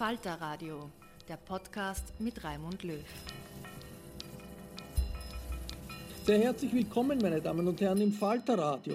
Falter Radio, der Podcast mit Raimund Löw. Sehr herzlich willkommen, meine Damen und Herren, im Falter Radio.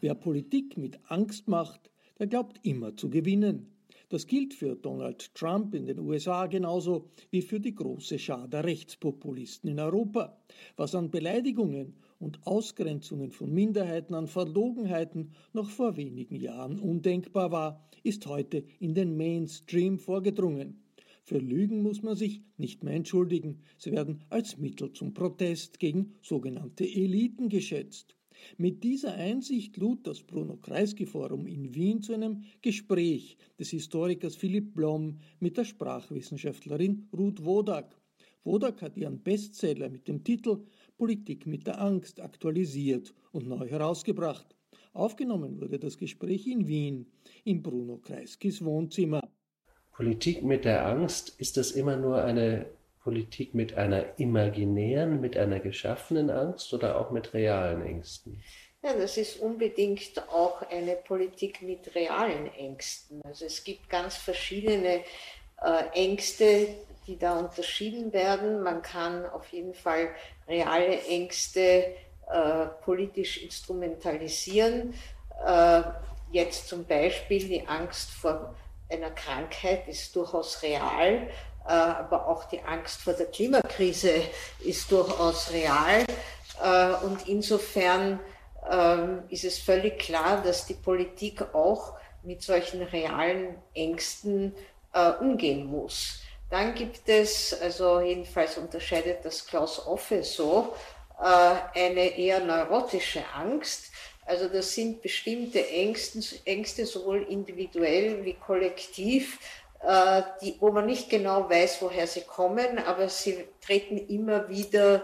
Wer Politik mit Angst macht, der glaubt immer zu gewinnen. Das gilt für Donald Trump in den USA genauso wie für die große Schar der Rechtspopulisten in Europa. Was an Beleidigungen und Ausgrenzungen von Minderheiten an Verlogenheiten noch vor wenigen Jahren undenkbar war, ist heute in den Mainstream vorgedrungen. Für Lügen muss man sich nicht mehr entschuldigen. Sie werden als Mittel zum Protest gegen sogenannte Eliten geschätzt. Mit dieser Einsicht lud das Bruno Kreisky Forum in Wien zu einem Gespräch des Historikers Philipp Blom mit der Sprachwissenschaftlerin Ruth Wodak. Wodak hat ihren Bestseller mit dem Titel Politik mit der Angst aktualisiert und neu herausgebracht. Aufgenommen wurde das Gespräch in Wien, in Bruno Kreiskys Wohnzimmer. Politik mit der Angst, ist das immer nur eine Politik mit einer imaginären, mit einer geschaffenen Angst oder auch mit realen Ängsten? Ja, das ist unbedingt auch eine Politik mit realen Ängsten. Also es gibt ganz verschiedene äh, Ängste, die da unterschieden werden. Man kann auf jeden Fall reale Ängste äh, politisch instrumentalisieren. Äh, jetzt zum Beispiel die Angst vor einer Krankheit ist durchaus real. Äh, aber auch die Angst vor der Klimakrise ist durchaus real. Äh, und insofern ähm, ist es völlig klar, dass die Politik auch mit solchen realen Ängsten äh, umgehen muss. Dann gibt es, also jedenfalls unterscheidet das Klaus Offe so, eine eher neurotische Angst. Also das sind bestimmte Ängste, Ängste sowohl individuell wie kollektiv, äh, die, wo man nicht genau weiß, woher sie kommen, aber sie treten immer wieder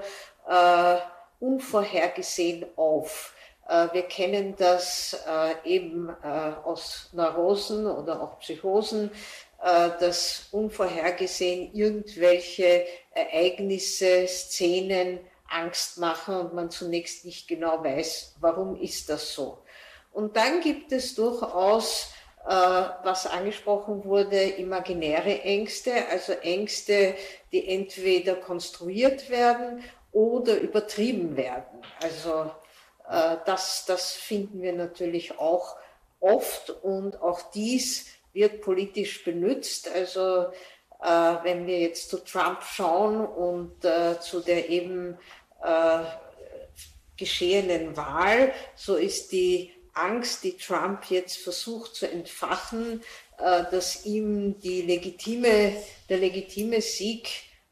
äh, unvorhergesehen auf. Äh, wir kennen das äh, eben äh, aus Neurosen oder auch Psychosen, äh, dass unvorhergesehen irgendwelche Ereignisse, Szenen Angst machen und man zunächst nicht genau weiß, warum ist das so. Und dann gibt es durchaus äh, was angesprochen wurde, imaginäre Ängste, also Ängste, die entweder konstruiert werden oder übertrieben werden. Also äh, das, das finden wir natürlich auch oft und auch dies wird politisch benutzt. Also äh, wenn wir jetzt zu Trump schauen und zu der eben geschehenen Wahl. So ist die Angst, die Trump jetzt versucht zu entfachen, äh, dass ihm die legitime, der legitime Sieg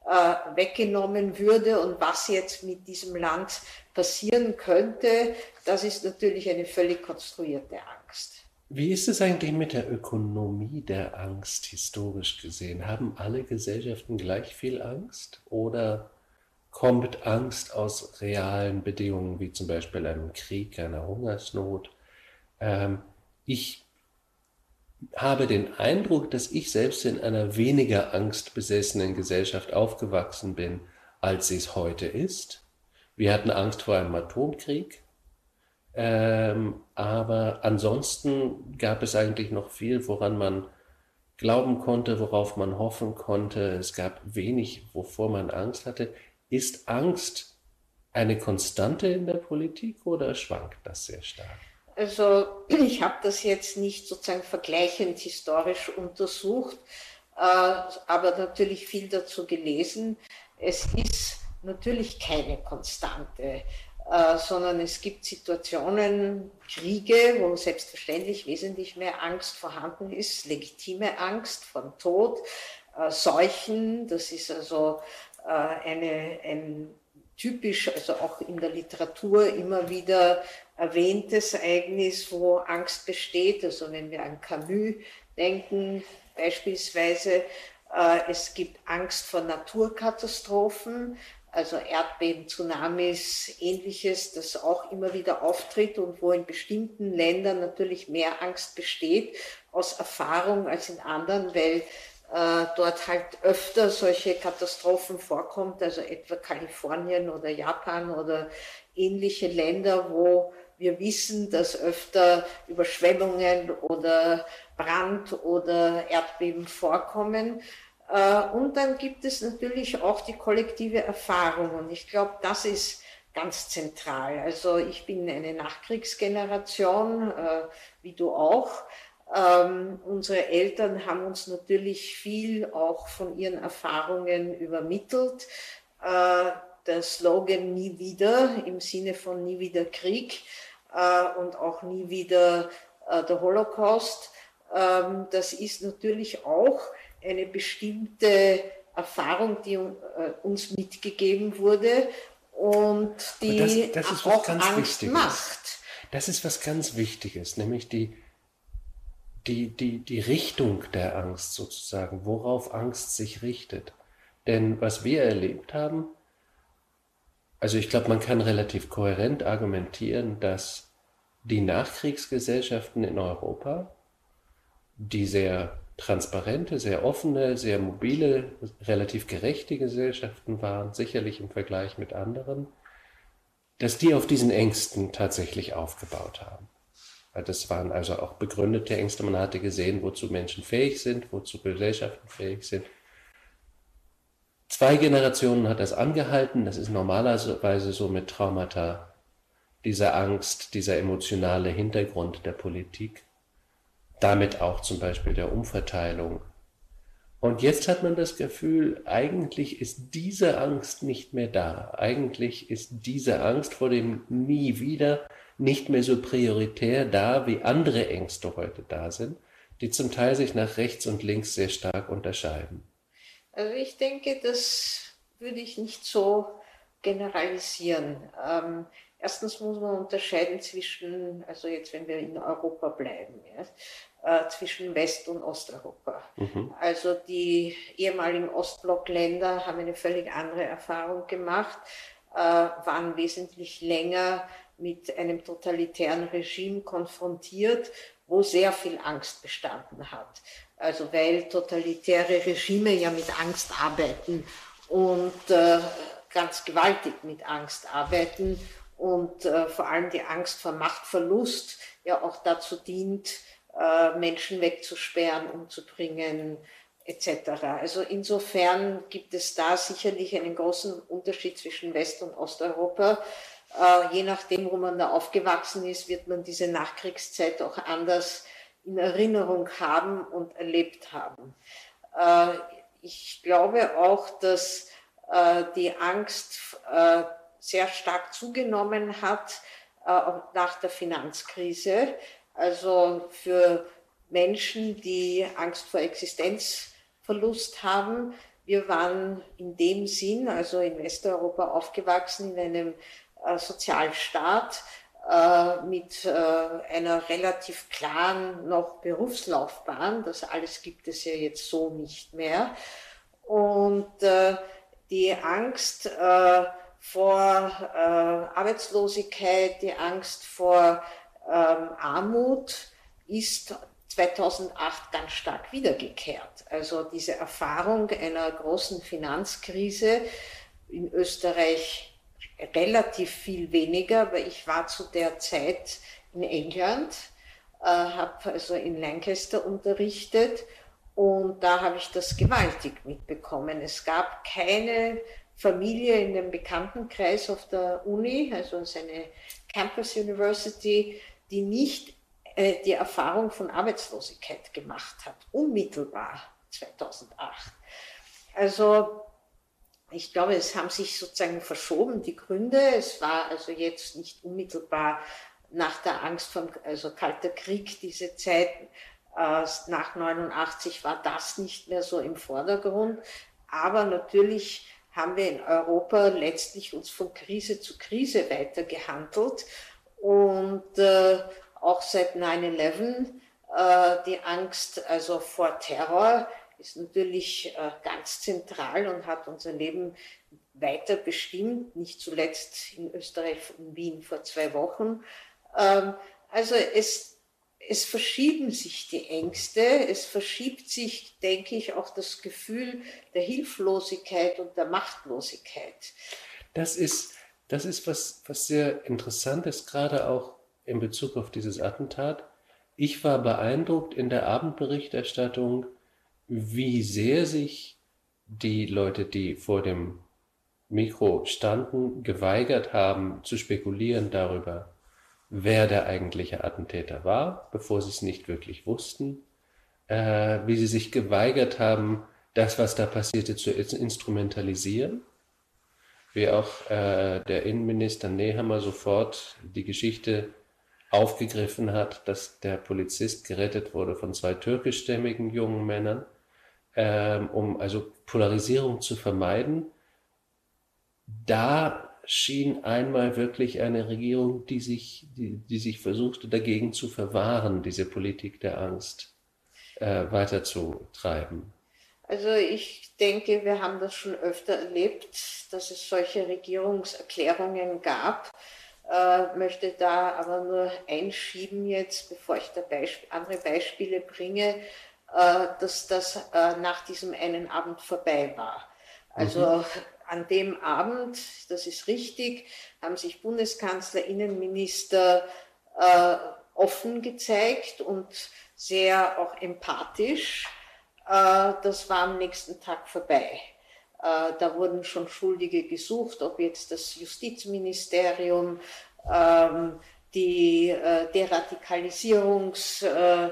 äh, weggenommen würde und was jetzt mit diesem Land passieren könnte, das ist natürlich eine völlig konstruierte Angst. Wie ist es eigentlich mit der Ökonomie der Angst historisch gesehen? Haben alle Gesellschaften gleich viel Angst oder kommt Angst aus realen Bedingungen wie zum Beispiel einem Krieg, einer Hungersnot? Ähm, ich habe den Eindruck, dass ich selbst in einer weniger angstbesessenen Gesellschaft aufgewachsen bin, als sie es heute ist. Wir hatten Angst vor einem Atomkrieg, ähm, aber ansonsten gab es eigentlich noch viel, woran man glauben konnte, worauf man hoffen konnte. Es gab wenig, wovor man Angst hatte. Ist Angst eine Konstante in der Politik oder schwankt das sehr stark? Also ich habe das jetzt nicht sozusagen vergleichend historisch untersucht, äh, aber natürlich viel dazu gelesen. Es ist natürlich keine Konstante, äh, sondern es gibt Situationen, Kriege, wo selbstverständlich wesentlich mehr Angst vorhanden ist, legitime Angst vor Tod, äh, Seuchen, das ist also eine, ein typisch, also auch in der Literatur immer wieder erwähntes Ereignis, wo Angst besteht. Also wenn wir an Camus denken, beispielsweise, äh, es gibt Angst vor Naturkatastrophen, also Erdbeben, Tsunamis, ähnliches, das auch immer wieder auftritt und wo in bestimmten Ländern natürlich mehr Angst besteht aus Erfahrung als in anderen, weil äh, dort halt öfter solche Katastrophen vorkommt, also etwa Kalifornien oder Japan oder ähnliche Länder, wo wir wissen, dass öfter Überschwemmungen oder Brand oder Erdbeben vorkommen. Äh, und dann gibt es natürlich auch die kollektive Erfahrung. Und ich glaube, das ist ganz zentral. Also ich bin eine Nachkriegsgeneration, äh, wie du auch. Ähm, unsere Eltern haben uns natürlich viel auch von ihren Erfahrungen übermittelt. Äh, der Slogan Nie wieder im Sinne von Nie wieder Krieg äh, und auch nie wieder äh, der Holocaust, ähm, das ist natürlich auch eine bestimmte Erfahrung, die äh, uns mitgegeben wurde und die das, das auch Angst Wichtiges. macht. Das ist was ganz Wichtiges, nämlich die die, die, die Richtung der Angst sozusagen, worauf Angst sich richtet. Denn was wir erlebt haben, also ich glaube, man kann relativ kohärent argumentieren, dass die Nachkriegsgesellschaften in Europa, die sehr transparente, sehr offene, sehr mobile, relativ gerechte Gesellschaften waren, sicherlich im Vergleich mit anderen, dass die auf diesen Ängsten tatsächlich aufgebaut haben. Das waren also auch begründete Ängste. Man hatte gesehen, wozu Menschen fähig sind, wozu Gesellschaften fähig sind. Zwei Generationen hat das angehalten. Das ist normalerweise so mit Traumata, dieser Angst, dieser emotionale Hintergrund der Politik. Damit auch zum Beispiel der Umverteilung. Und jetzt hat man das Gefühl, eigentlich ist diese Angst nicht mehr da. Eigentlich ist diese Angst vor dem Nie wieder nicht mehr so prioritär da, wie andere Ängste heute da sind, die zum Teil sich nach rechts und links sehr stark unterscheiden? Also ich denke, das würde ich nicht so generalisieren. Ähm, erstens muss man unterscheiden zwischen, also jetzt wenn wir in Europa bleiben, ja, zwischen West- und Osteuropa. Mhm. Also die ehemaligen Ostblockländer haben eine völlig andere Erfahrung gemacht, äh, waren wesentlich länger mit einem totalitären Regime konfrontiert, wo sehr viel Angst bestanden hat. Also weil totalitäre Regime ja mit Angst arbeiten und äh, ganz gewaltig mit Angst arbeiten und äh, vor allem die Angst vor Machtverlust ja auch dazu dient, äh, Menschen wegzusperren, umzubringen etc. Also insofern gibt es da sicherlich einen großen Unterschied zwischen West- und Osteuropa. Äh, je nachdem, wo man da aufgewachsen ist, wird man diese Nachkriegszeit auch anders in Erinnerung haben und erlebt haben. Äh, ich glaube auch, dass äh, die Angst sehr stark zugenommen hat äh, nach der Finanzkrise. Also für Menschen, die Angst vor Existenzverlust haben. Wir waren in dem Sinn, also in Westeuropa aufgewachsen, in einem äh, Sozialstaat äh, mit äh, einer relativ klaren noch Berufslaufbahn. Das alles gibt es ja jetzt so nicht mehr. Und äh, die Angst vor Arbeitslosigkeit, die Angst vor ähm, Armut ist 2008 ganz stark wiedergekehrt. Also diese Erfahrung einer großen Finanzkrise in Österreich relativ viel weniger, aber ich war zu der Zeit in England, äh, habe also in Lancaster unterrichtet und da habe ich das gewaltig mitbekommen. Es gab keine Familie in dem Bekanntenkreis auf der Uni, also seine Campus University, die nicht äh, die Erfahrung von Arbeitslosigkeit gemacht hat, unmittelbar 2008. Also ich glaube, es haben sich sozusagen verschoben die Gründe. Es war also jetzt nicht unmittelbar nach der Angst vom also Kalter Krieg diese Zeit nach 89 war das nicht mehr so im Vordergrund. Aber natürlich haben wir in Europa letztlich uns von Krise zu Krise weiter gehandelt und äh, auch seit 9-11 äh, die Angst also vor Terror ist natürlich äh, ganz zentral und hat unser Leben weiter bestimmt, nicht zuletzt in Österreich und Wien vor zwei Wochen. Ähm, also es es verschieben sich die Ängste, es verschiebt sich, denke ich, auch das Gefühl der Hilflosigkeit und der Machtlosigkeit. Das ist, das ist was, was sehr interessant ist, gerade auch in Bezug auf dieses Attentat. Ich war beeindruckt in der Abendberichterstattung, wie sehr sich die Leute, die vor dem Mikro standen, geweigert haben zu spekulieren darüber, wer der eigentliche Attentäter war, bevor sie es nicht wirklich wussten, äh, wie sie sich geweigert haben, das, was da passierte, zu instrumentalisieren, wie auch äh, der Innenminister Nehammer sofort die Geschichte aufgegriffen hat, dass der Polizist gerettet wurde von zwei türkischstämmigen jungen Männern, ähm, um also Polarisierung zu vermeiden. Da schien einmal wirklich eine Regierung, die sich, die, die sich versuchte dagegen zu verwahren, diese Politik der Angst äh, weiterzutreiben. Also ich denke, wir haben das schon öfter erlebt, dass es solche Regierungserklärungen gab. Äh, möchte da aber nur einschieben jetzt, bevor ich da Beisp andere Beispiele bringe, äh, dass das äh, nach diesem einen Abend vorbei war. Also mhm an dem Abend, das ist richtig, haben sich Bundeskanzler, Innenminister äh, offen gezeigt und sehr auch empathisch. Äh, das war am nächsten Tag vorbei. Äh, da wurden schon Schuldige gesucht, ob jetzt das Justizministerium, ähm, die äh, Deradikalisierungs äh,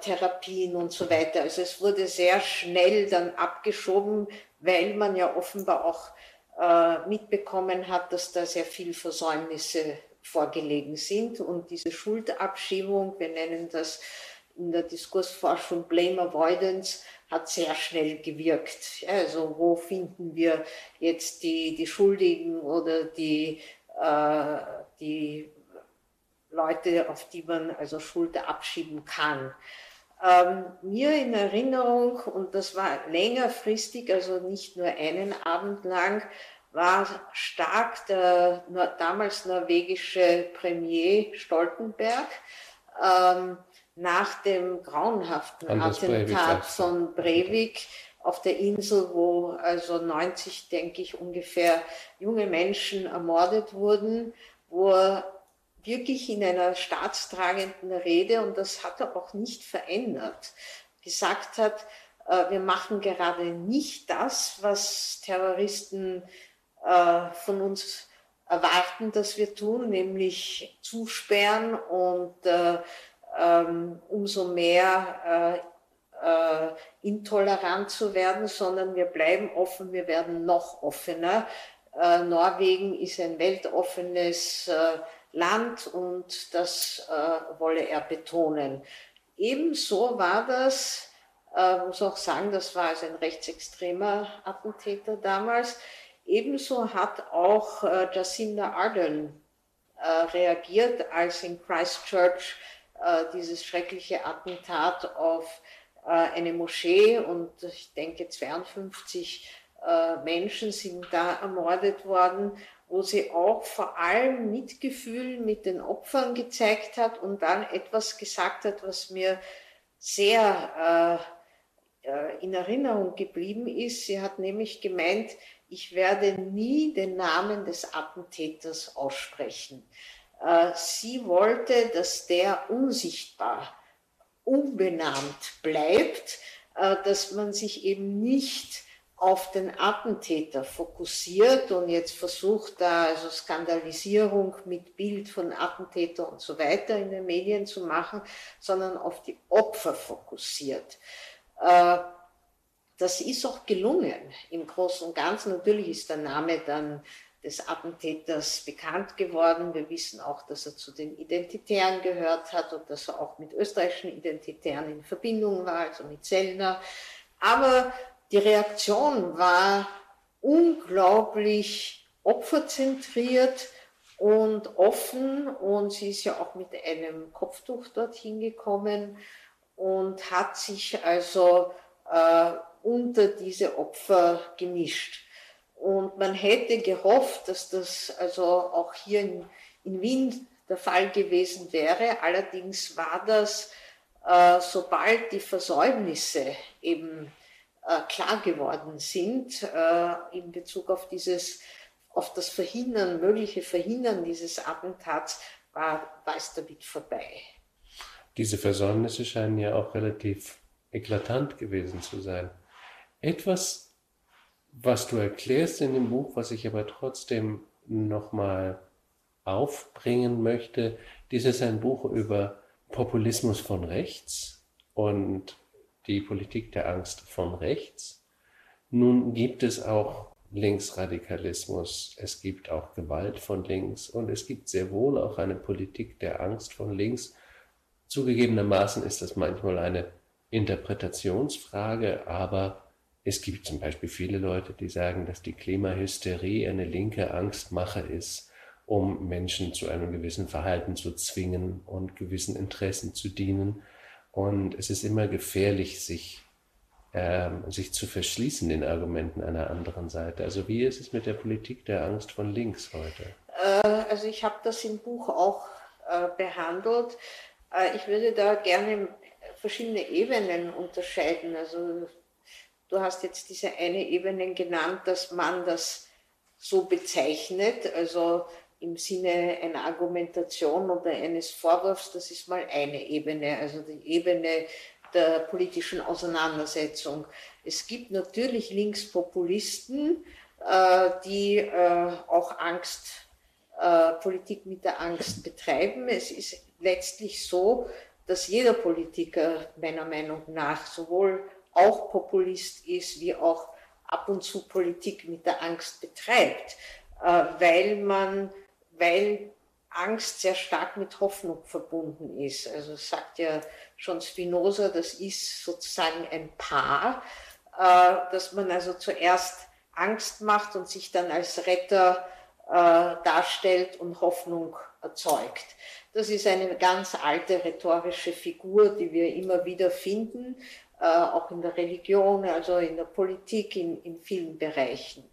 Therapien und so weiter. Also es wurde sehr schnell dann abgeschoben, weil man ja offenbar auch mitbekommen hat, dass da sehr viel Versäumnisse vorgelegen sind und diese Schuldabschiebung, wir nennen das in der Diskursforschung Blame Avoidance, hat sehr schnell gewirkt. Also wo finden wir jetzt die, die Schuldigen oder die, äh, die Leute, auf die man also Schuld abschieben kann? ähm, mir in Erinnerung, und das war längerfristig, also nicht nur einen Abend lang, war stark der damals norwegische Premier Stoltenberg ähm, nach dem grauenhaften Anders Attentat Breivik, von Breivik auf der Insel, wo also 90, denke ich, ungefähr junge Menschen ermordet wurden, wo er wirklich in einer staatstragenden Rede, und das hat er auch nicht verändert, gesagt hat, äh, wir machen gerade nicht das, was Terroristen äh, von uns erwarten, dass wir tun, nämlich zusperren und äh, umso mehr intolerant zu werden, sondern wir bleiben offen, wir werden noch offener. äh, Norwegen ist ein weltoffenes äh, Land und das äh, wolle er betonen. Ebenso war das, äh, muss auch sagen, das war also ein rechtsextremer Attentäter damals, ebenso hat auch äh, Jacinda Ardern äh, reagiert, als in Christchurch äh, dieses schreckliche Attentat auf äh, eine Moschee und ich denke 52 äh, Menschen sind da ermordet worden, wo sie auch vor allem Mitgefühl mit den Opfern gezeigt hat und dann etwas gesagt hat, was mir sehr äh, äh, in Erinnerung geblieben ist. Sie hat nämlich gemeint, ich werde nie den Namen des Attentäters aussprechen. Äh, sie wollte, dass der unsichtbar, unbenannt bleibt, äh, dass man sich eben nicht auf den Attentäter fokussiert und jetzt versucht da also Skandalisierung mit Bild von Attentäter und so weiter in den Medien zu machen, sondern auf die Opfer fokussiert. Äh, das ist auch gelungen im Großen und Ganzen. Natürlich ist der Name dann des Attentäters bekannt geworden. Wir wissen auch, dass er zu den Identitären gehört hat und dass er auch mit österreichischen Identitären in Verbindung war, also mit Sellner. Aber die Reaktion war unglaublich opferzentriert und offen und sie ist ja auch mit einem Kopftuch dorthin gekommen und hat sich also äh, unter diese Opfer gemischt. Und man hätte gehofft, dass das also auch hier in, in Wien der Fall gewesen wäre. Allerdings war das, äh, sobald die Versäumnisse eben äh, klar geworden sind äh, in Bezug auf dieses, auf das Verhindern, mögliche Verhindern dieses Attentats, war, war es damit vorbei. Diese Versäumnisse scheinen ja auch relativ eklatant gewesen zu sein. Etwas, was du erklärst in dem Buch, was ich aber trotzdem nochmal aufbringen möchte, dies ist ein Buch über Populismus von rechts und die Politik der Angst von rechts. Nun gibt es auch Linksradikalismus, es gibt auch Gewalt von links und es gibt sehr wohl auch eine Politik der Angst von links. Zugegebenermaßen ist das manchmal eine Interpretationsfrage, aber es gibt zum Beispiel viele Leute, die sagen, dass die Klimahysterie eine linke Angstmache ist, um Menschen zu einem gewissen Verhalten zu zwingen und gewissen Interessen zu dienen. Und es ist immer gefährlich, sich, ähm, sich zu verschließen den Argumenten einer anderen Seite. Also wie ist es mit der Politik der Angst von links heute? Äh, also ich habe das im Buch auch äh, behandelt. Äh, ich würde da gerne verschiedene Ebenen unterscheiden. Also du hast jetzt diese eine Ebene genannt, dass man das so bezeichnet. Also im Sinne einer Argumentation oder eines Vorwurfs, das ist mal eine Ebene, also die Ebene der politischen Auseinandersetzung. Es gibt natürlich Linkspopulisten, äh, die äh, auch Angst, äh, Politik mit der Angst betreiben. Es ist letztlich so, dass jeder Politiker meiner Meinung nach sowohl auch Populist ist, wie auch ab und zu Politik mit der Angst betreibt, weil man weil Angst sehr stark mit Hoffnung verbunden ist. Also sagt ja schon Spinoza, das ist sozusagen ein Paar, äh, dass man also zuerst Angst macht und sich dann als Retter äh, darstellt und Hoffnung erzeugt. Das ist eine ganz alte rhetorische Figur, die wir immer wieder finden, äh, auch in der Religion, also in der Politik, in, in vielen Bereichen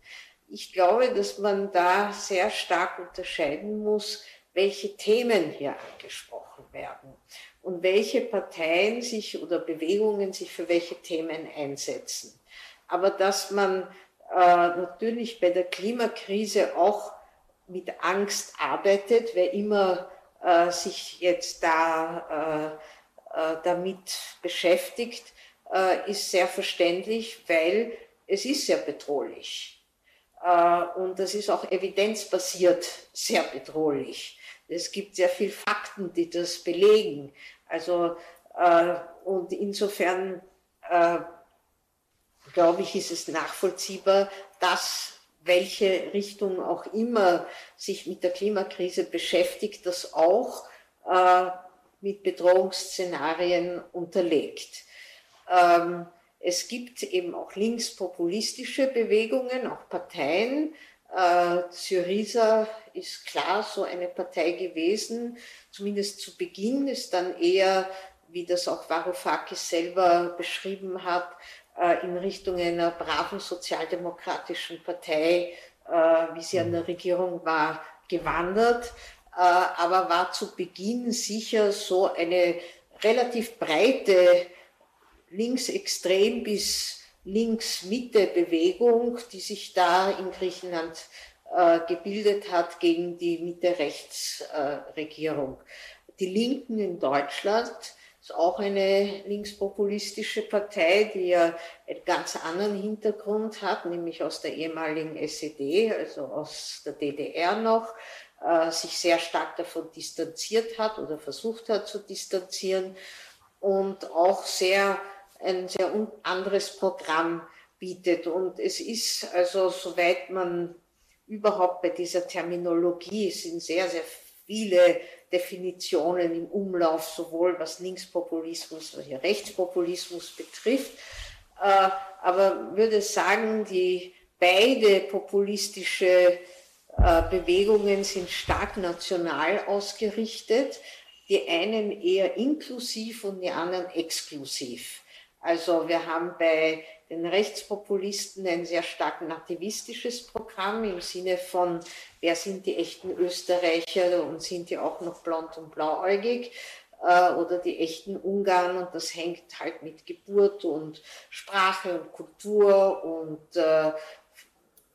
ich glaube, dass man da sehr stark unterscheiden muss, welche Themen hier angesprochen werden und welche Parteien sich oder Bewegungen sich für welche Themen einsetzen. Aber dass man äh, natürlich bei der Klimakrise auch mit Angst arbeitet, wer immer äh, sich jetzt da äh, äh damit beschäftigt, äh, ist sehr verständlich, weil es ist sehr bedrohlich. Äh, und das ist auch evidenzbasiert sehr bedrohlich. Es gibt sehr viele Fakten, die das belegen. Also, äh, und insofern, äh, glaube ich, ist es nachvollziehbar, dass welche Richtung auch immer sich mit der Klimakrise beschäftigt, das auch äh, mit Bedrohungsszenarien unterlegt. Ähm, es gibt eben auch linkspopulistische Bewegungen, auch Parteien. Äh, Syriza ist klar so eine Partei gewesen, zumindest zu Beginn ist dann eher, wie das auch Varoufakis selber beschrieben hat, äh, in Richtung einer braven sozialdemokratischen Partei, äh, wie sie an der Regierung war, gewandert, äh, aber war zu Beginn sicher so eine relativ breite linksextrem bis Links-Mitte-Bewegung, die sich da in Griechenland gebildet hat gegen die Mitte-Rechts-Regierung. Die Linken in Deutschland ist auch eine linkspopulistische Partei, die ja einen ganz anderen Hintergrund hat, nämlich aus der ehemaligen SED, also aus der DDR noch, äh, sich sehr stark davon distanziert hat oder versucht hat zu distanzieren und auch sehr ein sehr anderes Programm bietet. Und es ist also, soweit man überhaupt bei dieser Terminologie, sind sehr, sehr viele Definitionen im Umlauf, sowohl was Linkspopulismus als auch Rechtspopulismus betrifft. Äh, aber würde sagen, die beide populistische äh, Bewegungen sind stark national ausgerichtet, die einen eher inklusiv und die anderen exklusiv. Also wir haben bei den Rechtspopulisten ein sehr stark nativistisches Programm im Sinne von, wer sind die echten Österreicher und sind die auch noch blond und blauäugig äh, oder die echten Ungarn und das hängt halt mit Geburt und Sprache und Kultur und äh,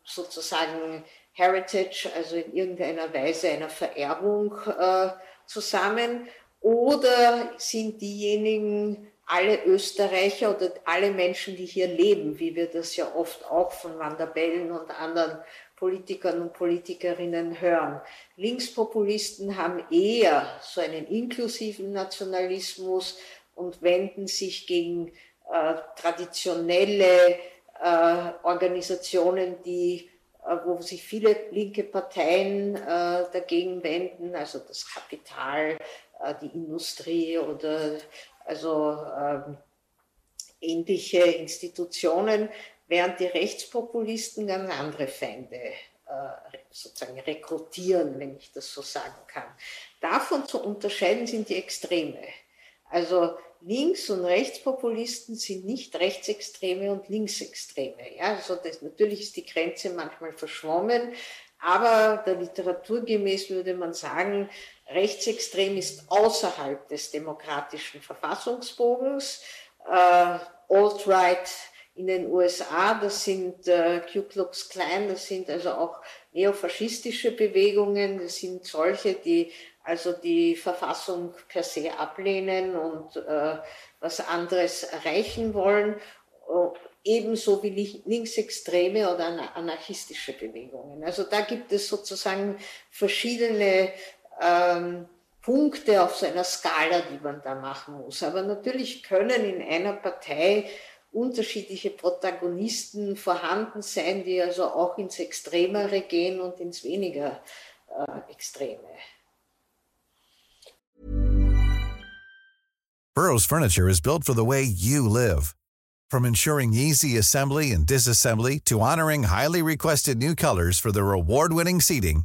sozusagen Heritage, also in irgendeiner Weise einer Vererbung äh, zusammen. Oder sind diejenigen, alle Österreicher oder alle Menschen, die hier leben, wie wir das ja oft auch von Van der Bellen und anderen Politikern und Politikerinnen hören. Linkspopulisten haben eher so einen inklusiven Nationalismus und wenden sich gegen äh, traditionelle äh, Organisationen, die äh, wo sich viele linke Parteien äh, dagegen wenden, also das Kapital, äh, die Industrie oder also ähm, ähnliche Institutionen, während die Rechtspopulisten ganz andere Feinde äh, sozusagen rekrutieren, wenn ich das so sagen kann. Davon zu unterscheiden sind die Extreme. Also Links- und Rechtspopulisten sind nicht Rechtsextreme und Linksextreme. Ja, also das, natürlich ist die Grenze manchmal verschwommen, aber der Literatur gemäß würde man sagen, rechtsextrem ist außerhalb des demokratischen Verfassungsbogens. Äh, Alt-Right in den USA, das sind äh, Ku Klux Klan, das sind also auch neofaschistische Bewegungen, das sind solche, die also die Verfassung per se ablehnen und äh, was anderes erreichen wollen, äh, ebenso wie linksextreme oder anarchistische Bewegungen. Also da gibt es sozusagen verschiedene ähm, Punkte auf so einer Skala, die man da machen muss. Aber natürlich können in einer Partei unterschiedliche Protagonisten vorhanden sein, die also auch ins Extremere gehen und ins weniger äh, Extreme. Burroughs Furniture is built for the way you live. From ensuring easy assembly and disassembly to honoring highly requested new colors for their award-winning seating,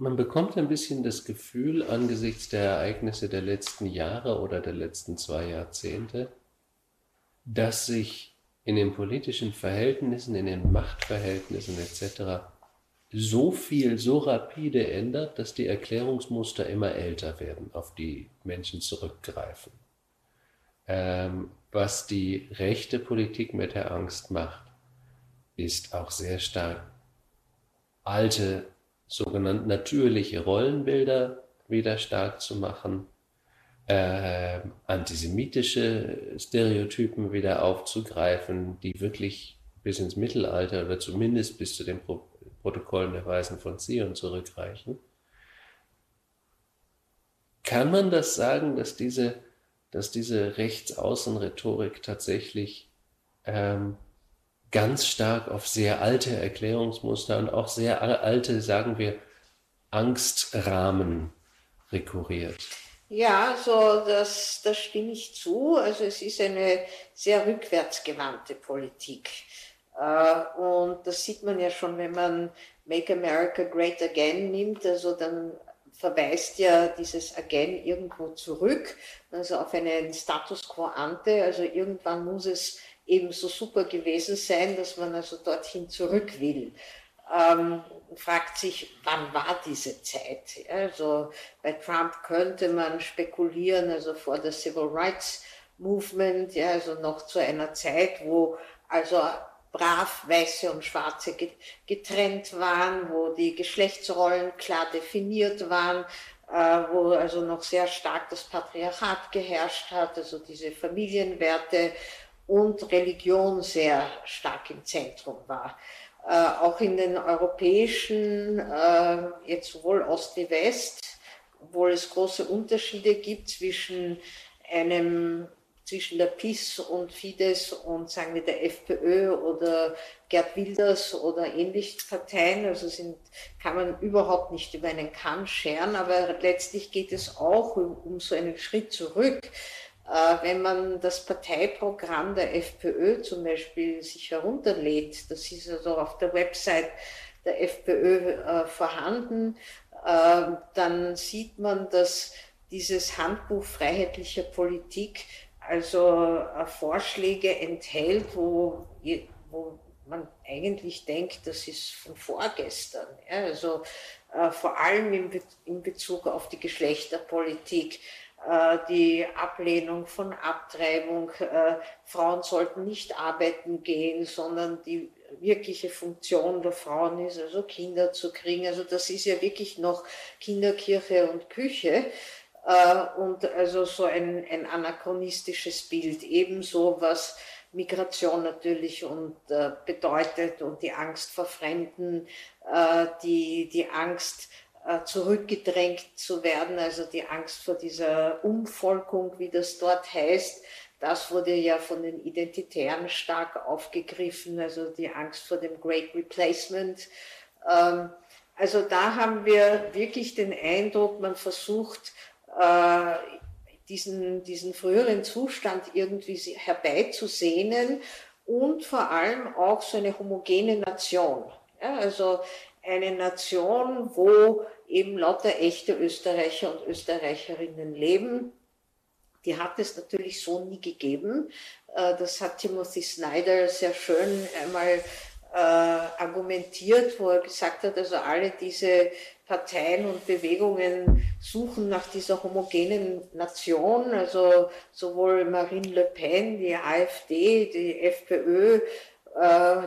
Man bekommt ein bisschen das Gefühl angesichts der Ereignisse der letzten Jahre oder der letzten zwei Jahrzehnte, dass sich in den politischen Verhältnissen, in den Machtverhältnissen etc. so viel, so rapide ändert, dass die Erklärungsmuster immer älter werden, auf die Menschen zurückgreifen. Ähm, was die rechte Politik mit der Angst macht, ist auch sehr stark alte, sogenannte natürliche Rollenbilder wieder stark zu machen, äh, antisemitische Stereotypen wieder aufzugreifen, die wirklich bis ins Mittelalter oder zumindest bis zu den Pro Protokollen der Weisen von Zion zurückreichen. Kann man das sagen, dass diese, dass diese Rechtsaußenrhetorik tatsächlich ähm, ganz stark auf sehr alte Erklärungsmuster und auch sehr alte, sagen wir, Angstrahmen rekurriert? Ja, so das, das stimme ich zu. Also es ist eine sehr rückwärtsgewandte Politik. Äh, und das sieht man ja schon, wenn man Make America Great Again nimmt. Also dann verweist ja dieses Again irgendwo zurück, also auf einen Status quo ante. Also irgendwann muss es eben so super gewesen sein, dass man also dorthin zurück will. Ähm, fragt sich, wann war diese Zeit? Also bei Trump könnte man spekulieren, also vor der Civil Rights Movement, ja, also noch zu einer Zeit, wo also brav Weiße und Schwarze getrennt waren, wo die Geschlechtsrollen klar definiert waren, äh, wo also noch sehr stark das Patriarchat geherrscht hat, also diese Familienwerte und Religion sehr stark im Zentrum war. Äh, auch in den europäischen, äh, jetzt sowohl Ost wie West, obwohl es große Unterschiede gibt zwischen einem zwischen der PIS und Fidesz und sagen wir der FPÖ oder Gerd Wilders oder ähnlich Parteien. Also sind, kann man überhaupt nicht über einen Kamm scheren, aber letztlich geht es auch um, um so einen Schritt zurück. Äh, wenn man das Parteiprogramm der FPÖ zum Beispiel sich herunterlädt, das ist also auf der Website der FPÖ äh, vorhanden, äh, dann sieht man, dass dieses Handbuch freiheitlicher Politik also Vorschläge enthält, wo, wo man eigentlich denkt, das ist von vorgestern. Also vor allem in, Be in Bezug auf die Geschlechterpolitik die Ablehnung von Abtreibung. Äh, Frauen sollten nicht arbeiten gehen, sondern die wirkliche Funktion der Frauen ist, also Kinder zu kriegen. Also das ist ja wirklich noch Kinderkirche und Küche. Äh, und also so ein, ein anachronistisches Bild, ebenso was Migration natürlich und äh, bedeutet und die Angst vor Fremden, äh, die, die Angst äh, zurückgedrängt zu werden, also die Angst vor dieser Umvolkung, wie das dort heißt. Das wurde ja von den Identitären stark aufgegriffen, also die Angst vor dem Great Replacement. Ähm, also da haben wir wirklich den Eindruck, man versucht, äh, diesen, diesen früheren Zustand irgendwie herbeizusehnen und vor allem auch so eine homogene Nation. Ja, also eine Nation, wo eben lauter echte Österreicher und Österreicherinnen leben. Die hat es natürlich so nie gegeben. Äh, das hat Timothy Snyder sehr schön einmal äh, argumentiert, wo er gesagt hat, also alle diese Parteien und Bewegungen suchen nach dieser homogenen Nation, also sowohl Marine Le Pen, die AfD, die FPÖ,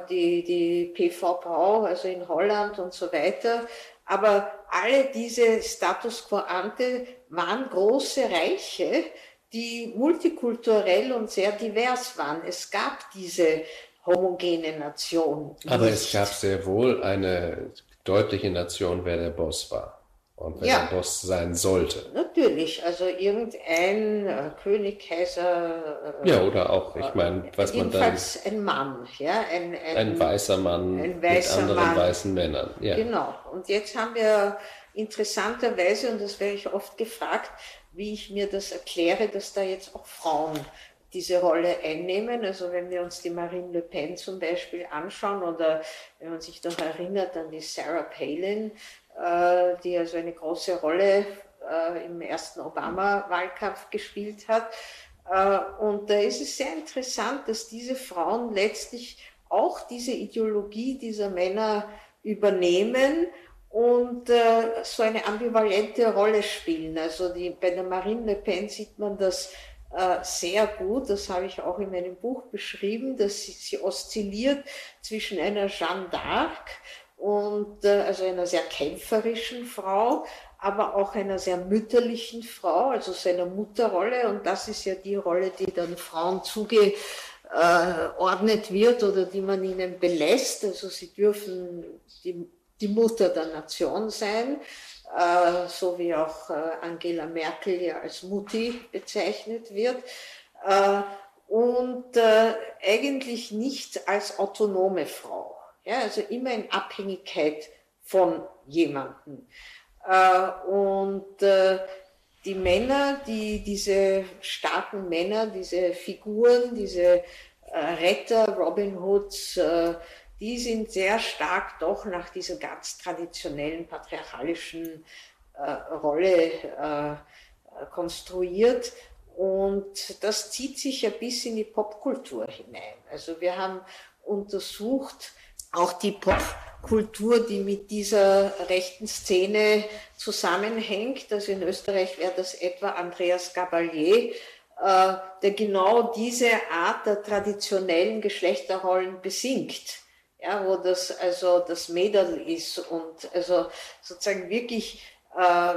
die, die PVV, also in Holland und so weiter. Aber alle diese Status quo ante waren große Reiche, die multikulturell und sehr divers waren. Es gab diese homogene Nation. Aber nicht. es gab sehr wohl eine deutliche Nation, wer der Boss war und wer ja, der Boss sein sollte. Natürlich, also irgendein äh, König, Kaiser. Äh, ja, oder auch, ich meine, was man dann. Ein Mann, ja. Ein, ein, ein weißer Mann ein weißer mit anderen Mann. weißen Männern. Ja. Genau. Und jetzt haben wir interessanterweise, und das werde ich oft gefragt, wie ich mir das erkläre, dass da jetzt auch Frauen diese Rolle einnehmen. Also wenn wir uns die Marine Le Pen zum Beispiel anschauen oder wenn man sich noch erinnert an die Sarah Palin, äh, die also eine große Rolle äh, im ersten Obama-Wahlkampf gespielt hat. Äh, und da ist es sehr interessant, dass diese Frauen letztlich auch diese Ideologie dieser Männer übernehmen und äh, so eine ambivalente Rolle spielen. Also die, bei der Marine Le Pen sieht man das äh, sehr gut, das habe ich auch in meinem Buch beschrieben, dass sie, sie oszilliert zwischen einer Jeanne d'Arc und äh, also einer sehr kämpferischen Frau, aber auch einer sehr mütterlichen Frau, also seiner Mutterrolle. Und das ist ja die Rolle, die dann Frauen zugeordnet wird oder die man ihnen belässt. Also sie dürfen die, die Mutter der Nation sein, äh, so wie auch äh, Angela Merkel ja als Mutti bezeichnet wird. Äh, und äh, eigentlich nicht als autonome Frau. Ja, also immer in Abhängigkeit von jemandem. Äh, und äh, die Männer, die, diese starken Männer, diese Figuren, diese äh, Retter, Robin Hoods, die sind sehr stark doch nach dieser ganz traditionellen patriarchalischen Rolle konstruiert. Und das zieht sich ja bis in die Popkultur hinein. Also wir haben untersucht auch die Popkultur Kultur, die mit dieser rechten Szene zusammenhängt. Also in Österreich wäre das etwa Andreas Gabalier, äh, der genau diese Art der traditionellen Geschlechterrollen besingt. Ja, wo das also das Mädel ist und also sozusagen wirklich äh,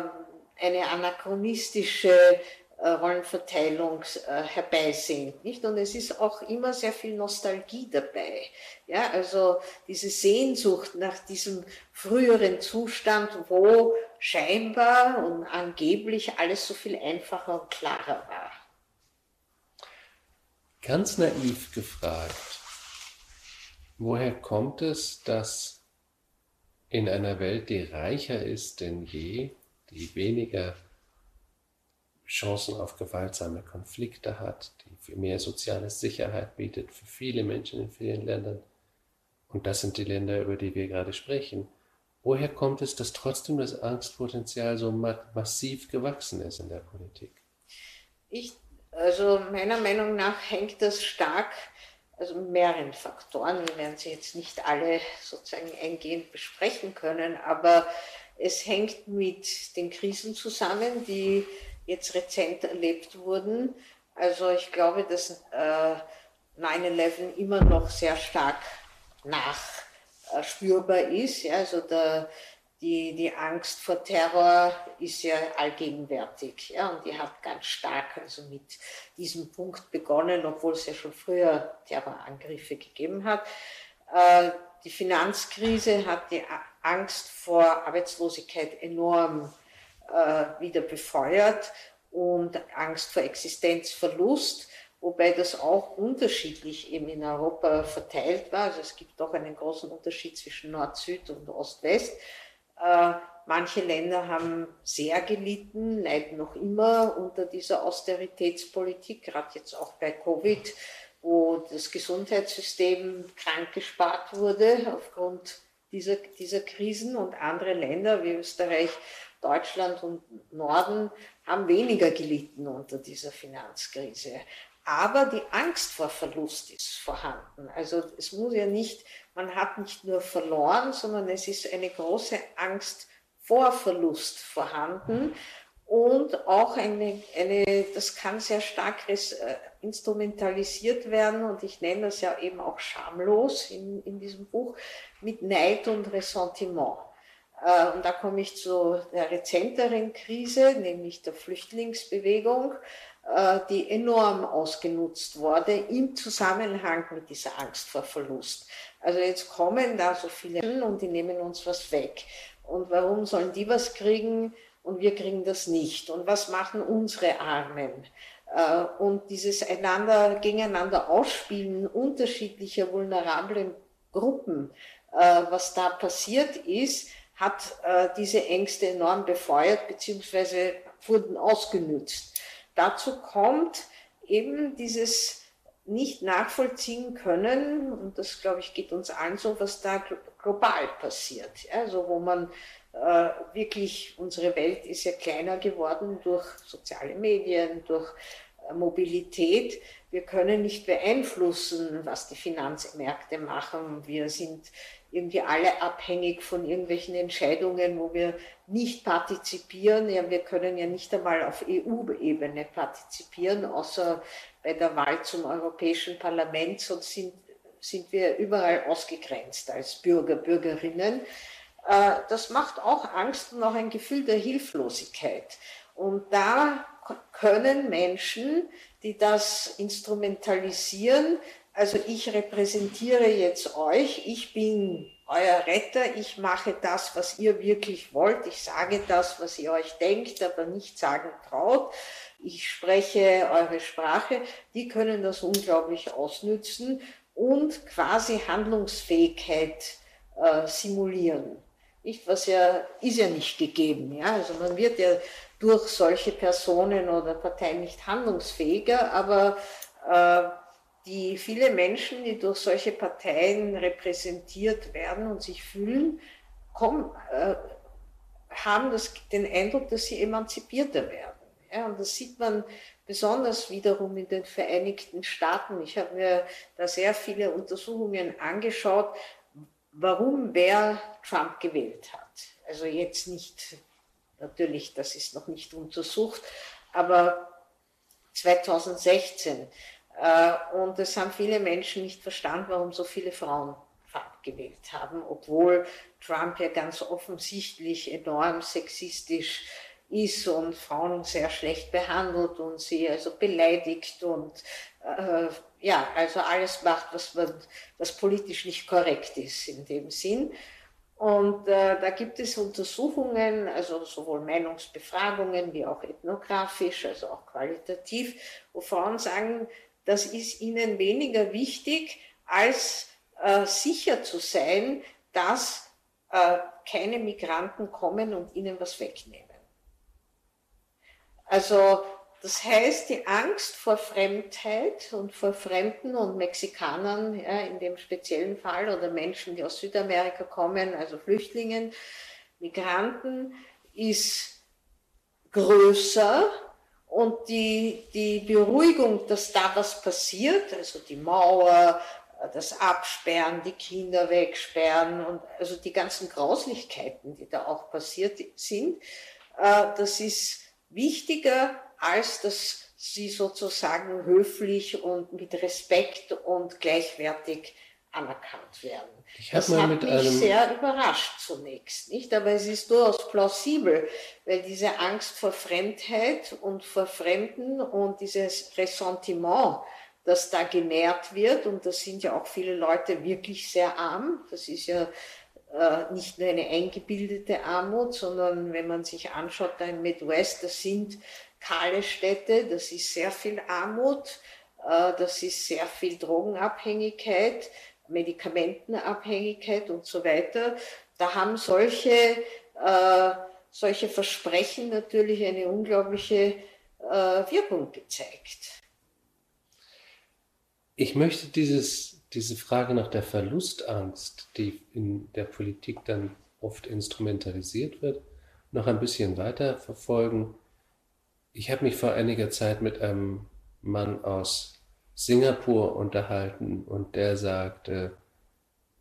eine anachronistische Rollenverteilung äh, herbeisehnt, nicht? Und es ist auch immer sehr viel Nostalgie dabei. Ja, also diese Sehnsucht nach diesem früheren Zustand, wo scheinbar und angeblich alles so viel einfacher und klarer war. Ganz naiv gefragt, woher kommt es, dass in einer Welt, die reicher ist denn je, die weniger Chancen auf gewaltsame Konflikte hat, die mehr soziale Sicherheit bietet für viele Menschen in vielen Ländern. Und das sind die Länder, über die wir gerade sprechen. Woher kommt es, dass trotzdem das Angstpotenzial so massiv gewachsen ist in der Politik? Ich, also meiner Meinung nach hängt das stark, also mehreren Faktoren, wir werden sie jetzt nicht alle sozusagen eingehend besprechen können, aber es hängt mit den Krisen zusammen, die jetzt rezent erlebt wurden. Also ich glaube, dass äh, 9-11 immer noch sehr stark nachspürbar äh, ist. Ja, also der, die, die Angst vor Terror ist ja allgegenwärtig. Ja, und die hat ganz stark also mit diesem Punkt begonnen, obwohl es ja schon früher Terrorangriffe gegeben hat. Äh, die Finanzkrise hat die Angst vor Arbeitslosigkeit enorm äh, wieder befeuert und Angst vor Existenzverlust, wobei das auch unterschiedlich eben in Europa verteilt war. Also es gibt doch einen großen Unterschied zwischen Nord-Süd und Ost-West. Äh, manche Länder haben sehr gelitten, leiden noch immer unter dieser Austeritätspolitik, gerade jetzt auch bei Covid, wo das Gesundheitssystem krank gespart wurde aufgrund dieser, dieser Krisen und andere Länder wie Österreich Deutschland und Norden haben weniger gelitten unter dieser Finanzkrise. Aber die Angst vor Verlust ist vorhanden. Also es muss ja nicht, man hat nicht nur verloren, sondern es ist eine große Angst vor Verlust vorhanden. Und auch eine, eine das kann sehr stark äh, instrumentalisiert werden und ich nenne das ja eben auch schamlos in, in diesem Buch mit Neid und Ressentiment. Äh, und da komme ich zu der rezenteren Krise, nämlich der Flüchtlingsbewegung, äh, die enorm ausgenutzt wurde im Zusammenhang mit dieser Angst vor Verlust. Also jetzt kommen da so viele und die nehmen uns was weg. Und warum sollen die was kriegen und wir kriegen das nicht? Und was machen unsere Armen? Äh, und dieses einander gegeneinander ausspielen unterschiedlicher vulnerablen Gruppen, was da passiert ist, hat äh, diese Ängste enorm befeuert bzw. wurden ausgenützt. Dazu kommt eben dieses nicht nachvollziehen können, und das glaube ich geht uns allen so, was da global passiert. Also wo man äh, wirklich, unsere Welt ist ja kleiner geworden durch soziale Medien, durch äh, Mobilität. Wir können nicht beeinflussen, was die Finanzmärkte machen. Wir sind irgendwie alle abhängig von irgendwelchen Entscheidungen, wo wir nicht partizipieren. Ja, wir können ja nicht einmal auf EU-Ebene partizipieren, außer bei der Wahl zum Europäischen Parlament, sonst sind, sind wir überall ausgegrenzt als Bürger, Bürgerinnen. äh, das macht auch Angst und auch ein Gefühl der Hilflosigkeit. Und da können Menschen, die das instrumentalisieren, also ich repräsentiere jetzt euch, ich bin euer Retter, ich mache das, was ihr wirklich wollt, ich sage das, was ihr euch denkt, aber nicht sagen traut, ich spreche eure Sprache, die können das unglaublich ausnützen und quasi Handlungsfähigkeit äh, simulieren. Nicht, was ja, ist ja nicht gegeben. Ja? Also man wird ja durch solche Personen oder Parteien nicht handlungsfähiger, aber äh, die viele Menschen, die durch solche Parteien repräsentiert werden und sich fühlen, kommen, äh, haben das, den Eindruck, dass sie emanzipierter werden. Ja, und das sieht man besonders wiederum in den Vereinigten Staaten. Ich habe mir da sehr viele Untersuchungen angeschaut, warum wer Trump gewählt hat. Also jetzt nicht, natürlich, das ist noch nicht untersucht, aber 2016. Äh, und es haben viele Menschen nicht verstanden, warum so viele Frauen Trump gewählt haben, obwohl Trump ja ganz offensichtlich enorm sexistisch ist und Frauen sehr schlecht behandelt und sie also beleidigt und äh, ja, also alles macht, was, was politisch nicht korrekt ist in dem Sinn. Und äh, da gibt es Untersuchungen, also sowohl Meinungsbefragungen wie auch ethnografisch, also auch qualitativ, wo Frauen sagen, das ist ihnen weniger wichtig, als äh, sicher zu sein, dass äh, keine Migranten kommen und ihnen was wegnehmen. Also das heißt, die Angst vor Fremdheit und vor Fremden und Mexikanern ja, in dem speziellen Fall oder Menschen, die aus Südamerika kommen, also Flüchtlingen, Migranten, ist größer und die, die Beruhigung, dass da was passiert, also die Mauer, das Absperren, die Kinder wegsperren und also die ganzen Grauslichkeiten, die da auch passiert sind, äh, das ist wichtiger als dass sie sozusagen höflich und mit Respekt und gleichwertig anerkannt werden. Ich das hat mich sehr überrascht zunächst, nicht? Aber es ist durchaus plausibel, weil diese Angst vor Fremdheit und vor Fremden und dieses Ressentiment, das da genährt wird, und da sind ja auch viele Leute wirklich sehr arm, das ist ja äh, nicht nur eine eingebildete Armut, sondern wenn man sich anschaut, da im Midwest, das sind kahle Städte, das ist sehr viel Armut, äh, das ist sehr viel Drogenabhängigkeit, Medikamentenabhängigkeit und so weiter. Da haben solche, äh, solche Versprechen natürlich eine unglaubliche äh, Wirkung gezeigt. Ich möchte dieses, diese Frage nach der Verlustangst, die in der Politik dann oft instrumentalisiert wird, noch ein bisschen weiter verfolgen. Ich habe mich vor einiger Zeit mit einem Mann aus Singapur unterhalten und der sagte,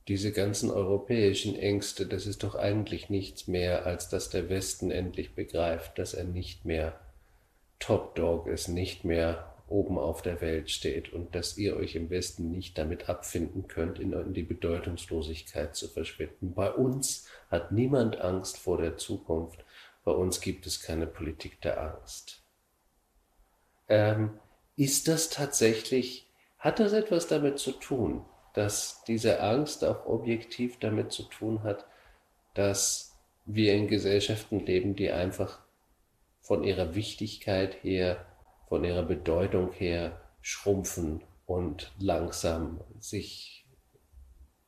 diese ganzen europäischen Ängste, das ist doch eigentlich nichts mehr, als dass der Westen endlich begreift, dass er nicht mehr Top Dog ist, nicht mehr oben auf der Welt steht und dass ihr euch im Westen nicht damit abfinden könnt, in die Bedeutungslosigkeit zu verschwinden. Bei uns hat niemand Angst vor der Zukunft, bei uns gibt es keine Politik der Angst. Ähm, ist das tatsächlich, hat das etwas damit zu tun, dass diese Angst auch objektiv damit zu tun hat, dass wir in Gesellschaften leben, die einfach von ihrer Wichtigkeit her, von ihrer Bedeutung her schrumpfen und langsam sich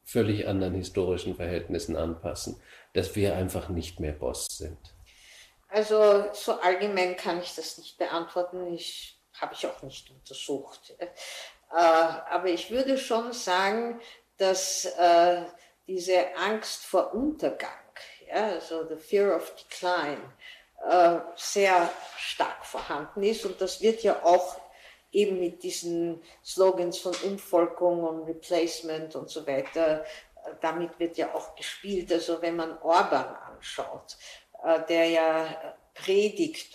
völlig anderen historischen Verhältnissen anpassen, dass wir einfach nicht mehr Boss sind. Also so allgemein kann ich das nicht beantworten. Ich habe ich auch nicht untersucht. Äh, aber ich würde schon sagen, dass äh, diese Angst vor Untergang, also the fear of decline, äh, sehr stark vorhanden ist. Und das wird ja auch eben mit diesen Slogans von Umvolkung und Replacement und so weiter, damit wird ja auch gespielt. Also wenn man Orban anschaut, der ja predigt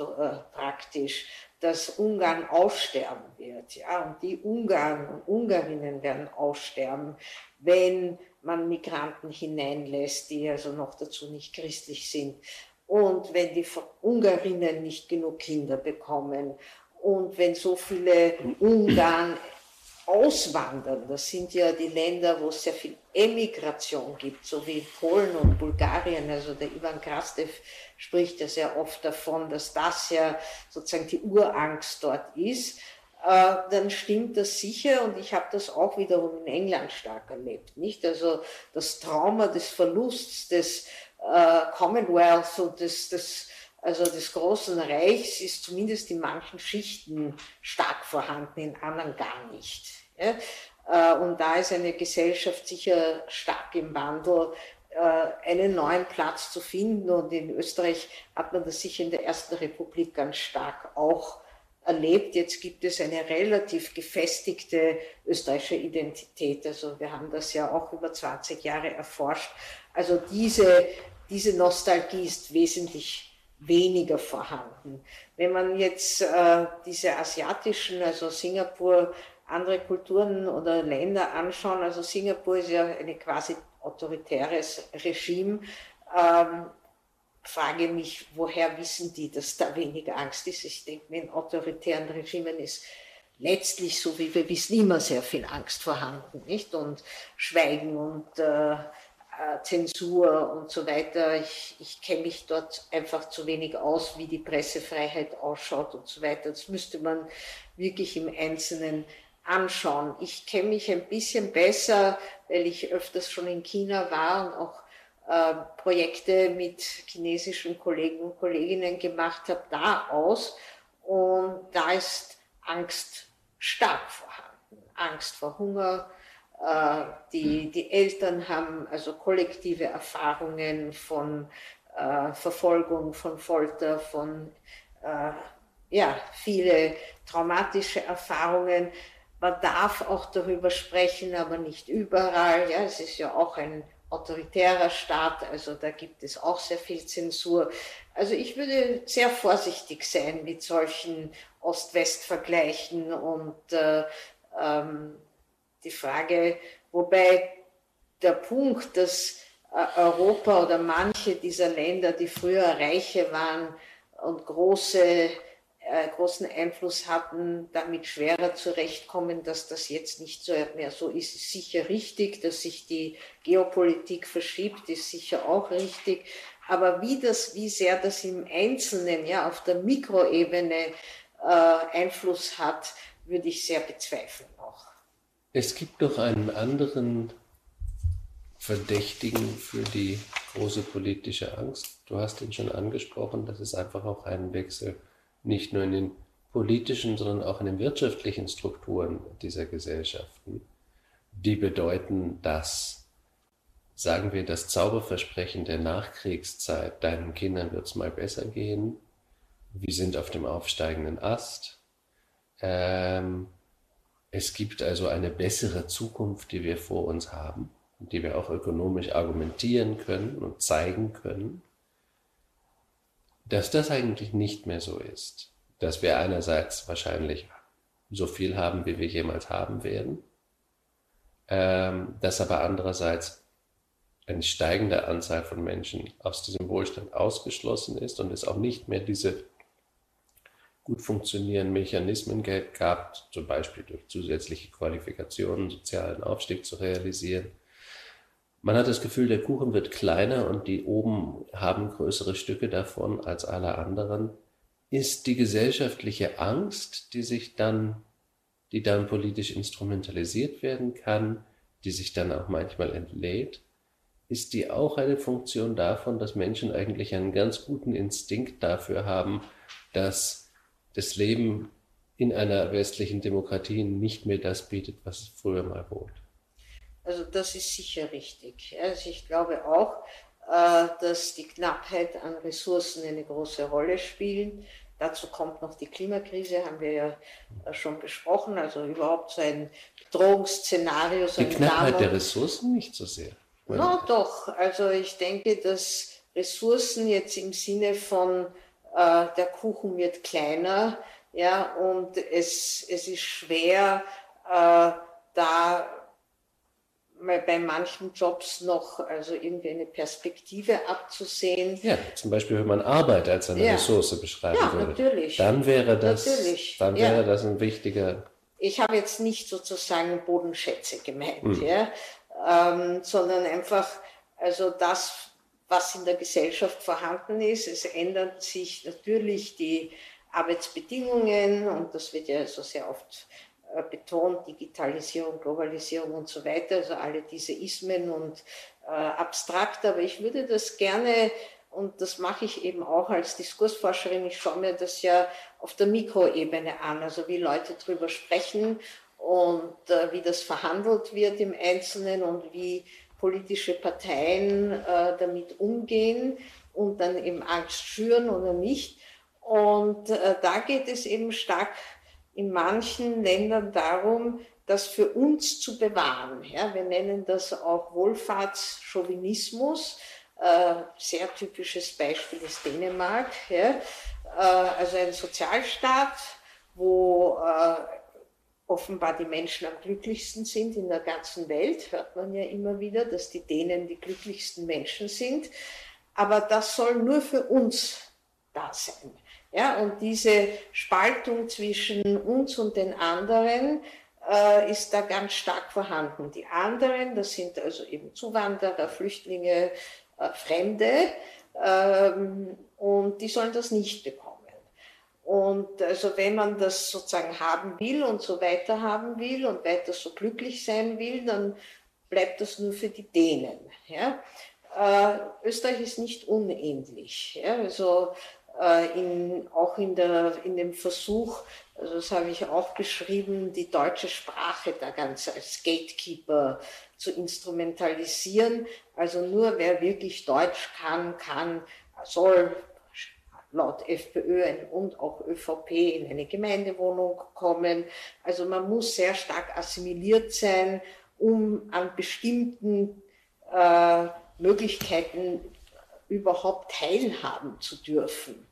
praktisch, dass Ungarn aussterben wird. Ja, und die Ungarn und Ungarinnen werden aussterben, wenn man Migranten hineinlässt, die also noch dazu nicht christlich sind. Und wenn die Ungarinnen nicht genug Kinder bekommen und wenn so viele Ungarn auswandern, das sind ja die Länder, wo es sehr viel Emigration gibt, so wie Polen und Bulgarien. Also der Ivan Krastev spricht ja sehr oft davon, dass das ja sozusagen die Urangst dort ist. Äh, dann stimmt das sicher und ich habe das auch wiederum in England stark erlebt. Nicht? Also das Trauma des Verlusts des äh, Commonwealth und des, des also des Großen Reichs ist zumindest in manchen Schichten stark vorhanden, in anderen gar nicht. Äh, und da ist eine Gesellschaft sicher stark im Wandel, äh, einen neuen Platz zu finden. Und in Österreich hat man das sicher in der Ersten Republik ganz stark auch erlebt. Jetzt gibt es eine relativ gefestigte österreichische Identität. Also wir haben das ja auch über 20 Jahre erforscht. Also diese, diese Nostalgie ist wesentlich weniger vorhanden. Wenn man jetzt äh, diese asiatischen, also Singapur, andere Kulturen oder Länder anschauen, also Singapur ist ja ein quasi autoritäres Regime, ähm, frage mich, woher wissen die, dass da weniger Angst ist? Ich denke, in autoritären Regimen ist letztlich, so wie wir wissen, immer sehr viel Angst vorhanden, nicht? Und Schweigen und äh, äh, Zensur und so weiter. Ich, ich kenne mich dort einfach zu wenig aus, wie die Pressefreiheit ausschaut und so weiter. Das müsste man wirklich im Einzelnen anschauen. Ich kenne mich ein bisschen besser, weil ich öfters schon in China war und auch äh, Projekte mit chinesischen Kollegen und Kolleginnen gemacht habe, da aus. Und da ist Angst stark vorhanden. Angst vor Hunger, äh, die, die Eltern haben also kollektive Erfahrungen von äh, Verfolgung, von Folter, von äh, ja, viele traumatische Erfahrungen. Man darf auch darüber sprechen, aber nicht überall. Ja, es ist ja auch ein autoritärer Staat, also da gibt es auch sehr viel Zensur. Also ich würde sehr vorsichtig sein mit solchen Ost-West-Vergleichen und äh, ähm, die Frage, wobei der Punkt, dass äh, Europa oder manche dieser Länder, die früher reiche waren und große, äh, großen Einfluss hatten, damit schwerer zurechtkommen, dass das jetzt nicht so mehr so ist, ist sicher richtig, dass sich die Geopolitik verschiebt, ist sicher auch richtig. Aber wie das, wie sehr das im Einzelnen, ja, auf der Mikroebene äh, Einfluss hat, würde ich sehr bezweifeln auch. Es gibt noch einen anderen Verdächtigen für die große politische Angst. Du hast ihn schon angesprochen, das ist einfach auch ein Wechsel nicht nur in den politischen, sondern auch in den wirtschaftlichen Strukturen dieser Gesellschaften, die bedeuten, dass, sagen wir, das Zauberversprechen der Nachkriegszeit, deinen Kindern wird es mal besser gehen, wir sind auf dem aufsteigenden Ast, ähm, es gibt also eine bessere Zukunft, die wir vor uns haben, die wir auch ökonomisch argumentieren können und zeigen können, dass das eigentlich nicht mehr so ist. Dass wir einerseits wahrscheinlich so viel haben, wie wir jemals haben werden, ähm, dass aber andererseits eine steigende Anzahl von Menschen aus diesem Wohlstand ausgeschlossen ist und es auch nicht mehr diese gut funktionierenden Mechanismen gab, zum Beispiel durch zusätzliche Qualifikationen sozialen Aufstieg zu realisieren. Man hat das Gefühl, der Kuchen wird kleiner und die oben haben größere Stücke davon als alle anderen. Ist die gesellschaftliche Angst, die sich dann, die dann politisch instrumentalisiert werden kann, die sich dann auch manchmal entlädt, ist die auch eine Funktion davon, dass Menschen eigentlich einen ganz guten Instinkt dafür haben, dass das Leben in einer westlichen Demokratie nicht mehr das bietet, was es früher mal bot. Also das ist sicher richtig. Also ich glaube auch, äh, dass die Knappheit an Ressourcen eine große Rolle spielt. Dazu kommt noch die Klimakrise, haben wir ja äh, schon besprochen. Also überhaupt so ein Bedrohungsszenario. So die Knappheit der Ressourcen nicht so sehr. Na no, doch. Also ich denke, dass Ressourcen jetzt im Sinne von äh, der Kuchen wird kleiner, ja, und es, es ist schwer, äh, da bei manchen Jobs noch also irgendwie eine Perspektive abzusehen. Ja, zum Beispiel, wenn man Arbeit als eine ja. Ressource beschreiben ja, würde. Natürlich. Dann wäre das, natürlich. Dann wäre ja. das ein wichtiger. Ich habe jetzt nicht sozusagen Bodenschätze gemeint, mhm. ja, ähm, sondern einfach, also das, was in der Gesellschaft vorhanden ist. Es ändern sich natürlich die Arbeitsbedingungen und das wird ja so sehr oft betont, Digitalisierung, Globalisierung und so weiter, also alle diese Ismen und äh, abstrakt, aber ich würde das gerne, und das mache ich eben auch als Diskursforscherin, ich schaue mir das ja auf der Mikroebene an, also wie Leute darüber sprechen und äh, wie das verhandelt wird im Einzelnen und wie politische Parteien äh, damit umgehen und dann eben Angst schüren oder nicht. Und äh, da geht es eben stark in manchen Ländern darum, das für uns zu bewahren. Ja, wir nennen das auch Wohlfahrtschauvinismus. Äh, sehr typisches Beispiel ist Dänemark. Ja. Äh, also ein Sozialstaat, wo äh, offenbar die Menschen am glücklichsten sind in der ganzen Welt. Hört man ja immer wieder, dass die Dänen die glücklichsten Menschen sind. Aber das soll nur für uns da sein. Ja, und diese Spaltung zwischen uns und den anderen äh, ist da ganz stark vorhanden. Die anderen, das sind also eben Zuwanderer, Flüchtlinge, äh, Fremde, ähm, und die sollen das nicht bekommen. Und also wenn man das sozusagen haben will und so weiter haben will und weiter so glücklich sein will, dann bleibt das nur für die Dänen. Ja? Äh, Österreich ist nicht unähnlich. Ja? Also in, auch in, der, in dem Versuch, also das habe ich auch beschrieben, die deutsche Sprache da ganz als Gatekeeper zu instrumentalisieren. Also nur wer wirklich Deutsch kann, kann, soll laut FPÖ und auch ÖVP in eine Gemeindewohnung kommen. Also man muss sehr stark assimiliert sein, um an bestimmten äh, Möglichkeiten überhaupt teilhaben zu dürfen.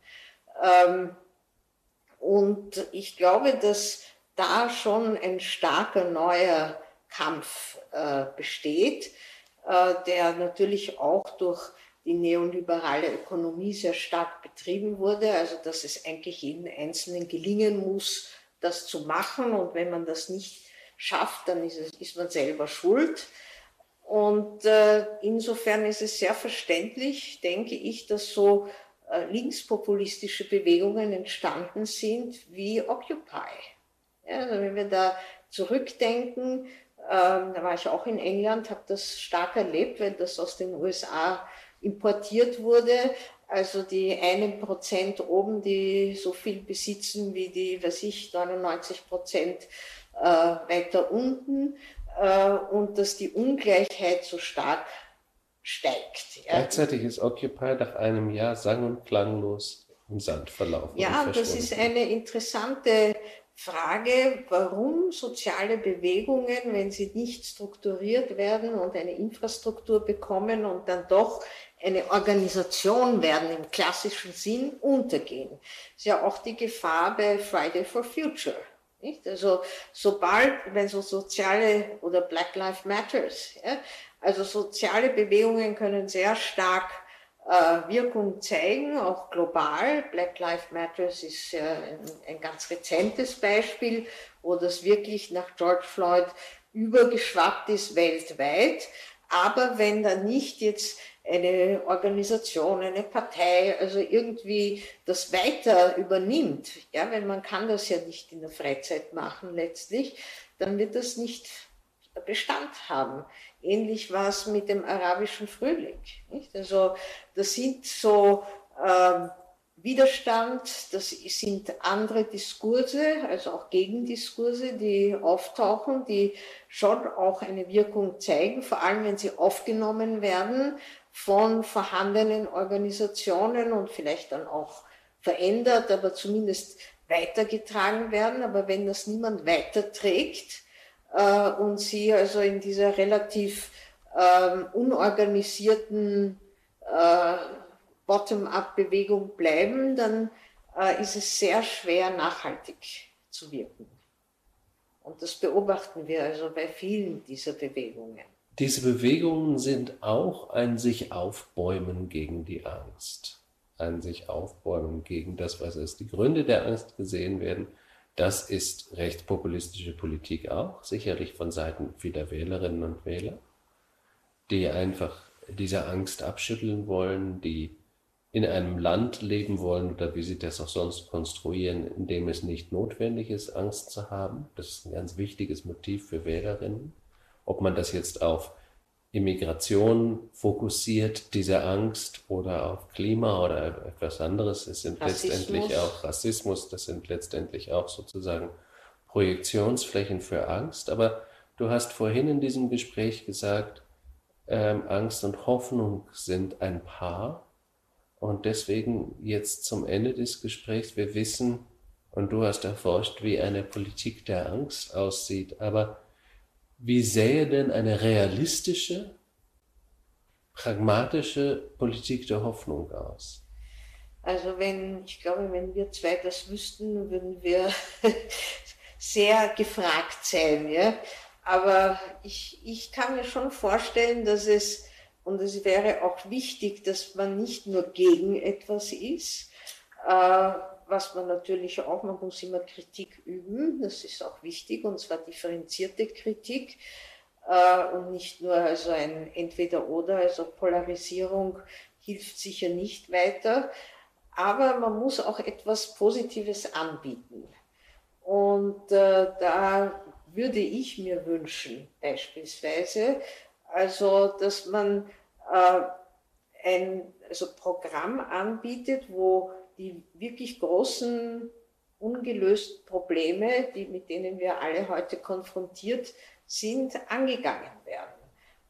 Ähm, und ich glaube, dass da schon ein starker neuer Kampf äh, besteht, äh, der natürlich auch durch die neoliberale Ökonomie sehr stark betrieben wurde, also dass es eigentlich jedem Einzelnen gelingen muss, das zu machen. Und wenn man das nicht schafft, dann ist, es, ist man selber schuld. Und äh, insofern ist es sehr verständlich, denke ich, dass so äh, linkspopulistische Bewegungen entstanden sind wie Occupy. Ja, also wenn wir da zurückdenken, ähm, da war ich auch in England, habe das stark erlebt, wenn das aus den USA importiert wurde. Also die einen Prozent oben, die so viel besitzen wie die, was ich, 99 Prozent äh, weiter unten äh, und dass die Ungleichheit so stark steigt. Gleichzeitig ist Occupy nach einem Jahr sang- und klanglos im Sand verlaufen. Ja, das ist eine interessante Frage, warum soziale Bewegungen, wenn sie nicht strukturiert werden und eine Infrastruktur bekommen und dann doch eine Organisation werden im klassischen Sinn, untergehen. Das ist ja auch die Gefahr bei Friday for Future. Nicht? Also sobald, wenn so soziale oder Black Lives Matters, ja, also soziale Bewegungen können sehr stark äh, Wirkung zeigen, auch global. Black Lives Matters ist äh, ein, ein ganz rezentes Beispiel, wo das wirklich nach George Floyd übergeschwappt ist weltweit. Aber wenn da nicht jetzt eine Organisation, eine Partei, also irgendwie das weiter übernimmt, ja, weil man kann das ja nicht in der Freizeit machen letztlich, dann wird das nicht Bestand haben. Ähnlich war es mit dem arabischen Frühling. Nicht? Also das sind so äh, Widerstand, das sind andere Diskurse, also auch Gegendiskurse, die auftauchen, die schon auch eine Wirkung zeigen, vor allem wenn sie aufgenommen werden von vorhandenen Organisationen und vielleicht dann auch verändert, aber zumindest weitergetragen werden. Aber wenn das niemand weiterträgt äh, und sie also in dieser relativ äh, unorganisierten äh, Bottom-up-Bewegung bleiben, dann äh, ist es sehr schwer, nachhaltig zu wirken. Und das beobachten wir also bei vielen dieser Bewegungen. Diese Bewegungen sind auch ein sich aufbäumen gegen die Angst, ein sich aufbäumen gegen das, was als die Gründe der Angst gesehen werden. Das ist rechtspopulistische Politik auch, sicherlich von Seiten vieler Wählerinnen und Wähler, die einfach diese Angst abschütteln wollen, die in einem Land leben wollen oder wie sie das auch sonst konstruieren, in dem es nicht notwendig ist, Angst zu haben. Das ist ein ganz wichtiges Motiv für Wählerinnen. Ob man das jetzt auf Immigration fokussiert, diese Angst, oder auf Klima oder etwas anderes, es sind Rassismus. letztendlich auch Rassismus, das sind letztendlich auch sozusagen Projektionsflächen für Angst. Aber du hast vorhin in diesem Gespräch gesagt, ähm, Angst und Hoffnung sind ein Paar. Und deswegen jetzt zum Ende des Gesprächs, wir wissen, und du hast erforscht, wie eine Politik der Angst aussieht, aber wie sähe denn eine realistische, pragmatische Politik der Hoffnung aus? Also wenn, ich glaube, wenn wir zwei das wüssten, würden wir sehr gefragt sein. Ja? Aber ich, ich kann mir schon vorstellen, dass es, und es wäre auch wichtig, dass man nicht nur gegen etwas ist, äh, was man natürlich auch, man muss immer Kritik üben, das ist auch wichtig, und zwar differenzierte Kritik äh, und nicht nur also ein Entweder-Oder, also Polarisierung hilft sicher nicht weiter, aber man muss auch etwas Positives anbieten. Und äh, da würde ich mir wünschen, beispielsweise, also dass man äh, ein also Programm anbietet, wo die wirklich großen ungelösten Probleme, die, mit denen wir alle heute konfrontiert sind, angegangen werden.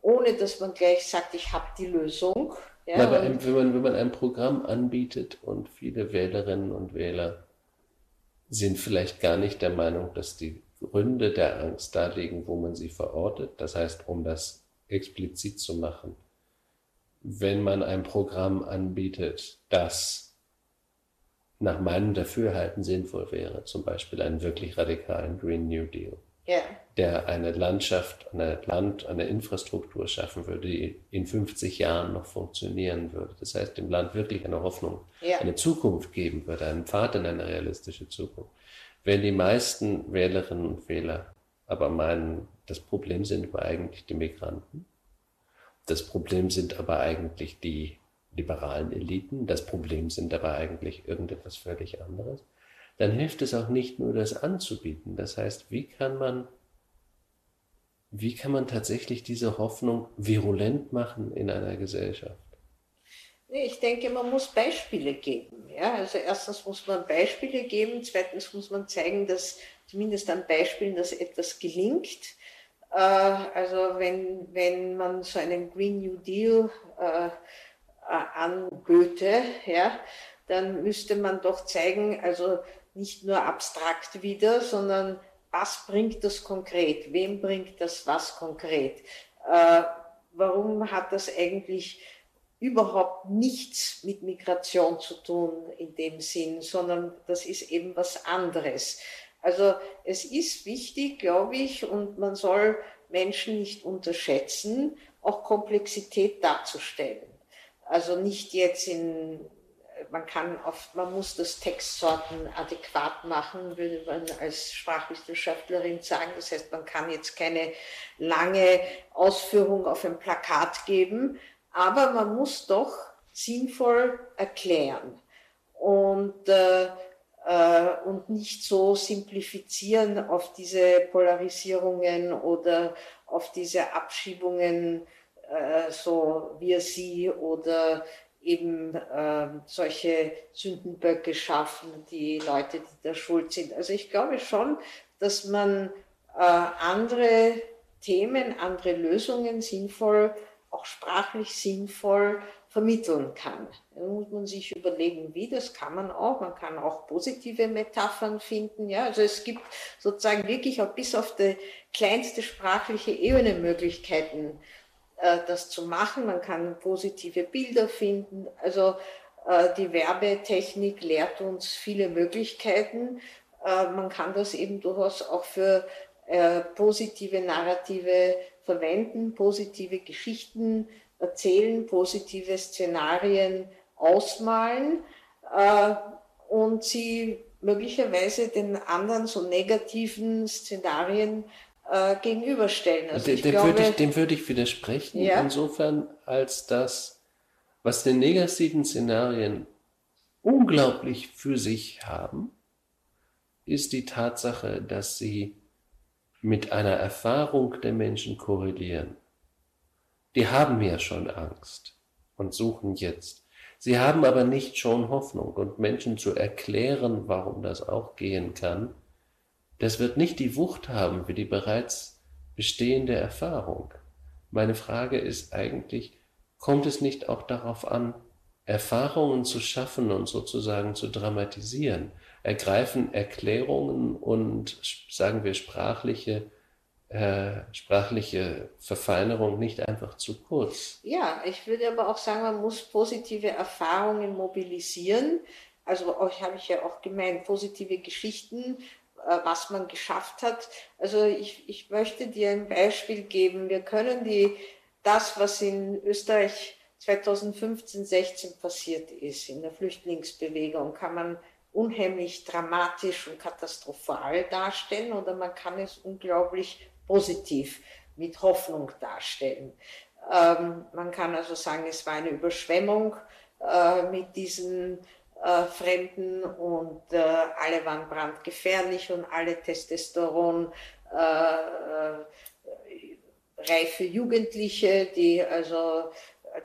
Ohne dass man gleich sagt, ich habe die Lösung. Ja, Aber wenn, man, wenn man ein Programm anbietet und viele Wählerinnen und Wähler sind vielleicht gar nicht der Meinung, dass die Gründe der Angst darlegen, wo man sie verortet. Das heißt, um das explizit zu machen, wenn man ein Programm anbietet, das nach meinem Dafürhalten sinnvoll wäre, zum Beispiel einen wirklich radikalen Green New Deal, yeah. der eine Landschaft, eine Land, eine Infrastruktur schaffen würde, die in 50 Jahren noch funktionieren würde. Das heißt, dem Land wirklich eine Hoffnung, yeah. eine Zukunft geben würde, einen Pfad in eine realistische Zukunft. Wenn die meisten Wählerinnen und Wähler aber meinen, das Problem sind aber eigentlich die Migranten, das Problem sind aber eigentlich die liberalen Eliten, das Problem sind aber eigentlich irgendetwas völlig anderes, dann hilft es auch nicht nur, das anzubieten. Das heißt, wie kann man, wie kann man tatsächlich diese Hoffnung virulent machen in einer Gesellschaft? Ich denke, man muss Beispiele geben. Ja? Also erstens muss man Beispiele geben, zweitens muss man zeigen, dass zumindest an Beispielen, dass etwas gelingt. Äh, also wenn, wenn man so einen Green New Deal äh, äh, anböte, ja, dann müsste man doch zeigen, also nicht nur abstrakt wieder, sondern was bringt das konkret? Wem bringt das was konkret? Äh, warum hat das eigentlich überhaupt nichts mit Migration zu tun in dem Sinn, sondern das ist eben was anderes. Also es ist wichtig, glaube ich, und man soll Menschen nicht unterschätzen, auch Komplexität darzustellen. Also nicht jetzt in, man kann oft, man muss das Textsorten adäquat machen, würde man als Sprachwissenschaftlerin sagen. Das heißt, man kann jetzt keine lange Ausführung auf ein Plakat geben, aber man muss doch sinnvoll erklären und, äh, äh, und nicht so simplifizieren auf diese Polarisierungen oder auf diese Abschiebungen, äh, so wir sie oder eben äh, solche Sündenböcke schaffen, die Leute, die da schuld sind. Also ich glaube schon, dass man äh, andere Themen, andere Lösungen sinnvoll auch sprachlich sinnvoll vermitteln kann. Da muss man sich überlegen, wie, das kann man auch. Man kann auch positive Metaphern finden. Ja, also es gibt sozusagen wirklich auch bis auf die kleinste sprachliche Ebene Möglichkeiten, das zu machen. Man kann positive Bilder finden. Also äh, die Werbetechnik lehrt uns viele Möglichkeiten. Äh, man kann das eben durchaus auch für äh, positive Narrative verwenden, positive Geschichten erzählen, positive Szenarien ausmalen äh, und sie möglicherweise den anderen so negativen Szenarien äh, gegenüberstellen. Also dem, glaube, würde ich, dem würde ich widersprechen, ja? insofern, als dass, was den negativen Szenarien unglaublich für sich haben, ist die Tatsache, dass sie mit einer Erfahrung der Menschen korrelieren. Die haben ja schon Angst und suchen jetzt. Sie haben aber nicht schon Hoffnung und Menschen zu erklären, warum das auch gehen kann, das wird nicht die Wucht haben wie die bereits bestehende Erfahrung. Meine Frage ist eigentlich, kommt es nicht auch darauf an, Erfahrungen zu schaffen und sozusagen zu dramatisieren? Ergreifen Erklärungen und, sagen wir, sprachliche, äh, sprachliche Verfeinerung nicht einfach zu kurz? Ja, ich würde aber auch sagen, man muss positive Erfahrungen mobilisieren. Also euch habe ich ja auch gemeint, positive Geschichten was man geschafft hat. Also ich, ich möchte dir ein Beispiel geben. Wir können die, das, was in Österreich 2015, 16 passiert ist, in der Flüchtlingsbewegung, kann man unheimlich dramatisch und katastrophal darstellen oder man kann es unglaublich positiv mit Hoffnung darstellen. Ähm, man kann also sagen, es war eine Überschwemmung äh, mit diesen äh, Fremden und äh, alle waren brandgefährlich und alle Testosteron äh, äh reife Jugendliche, die also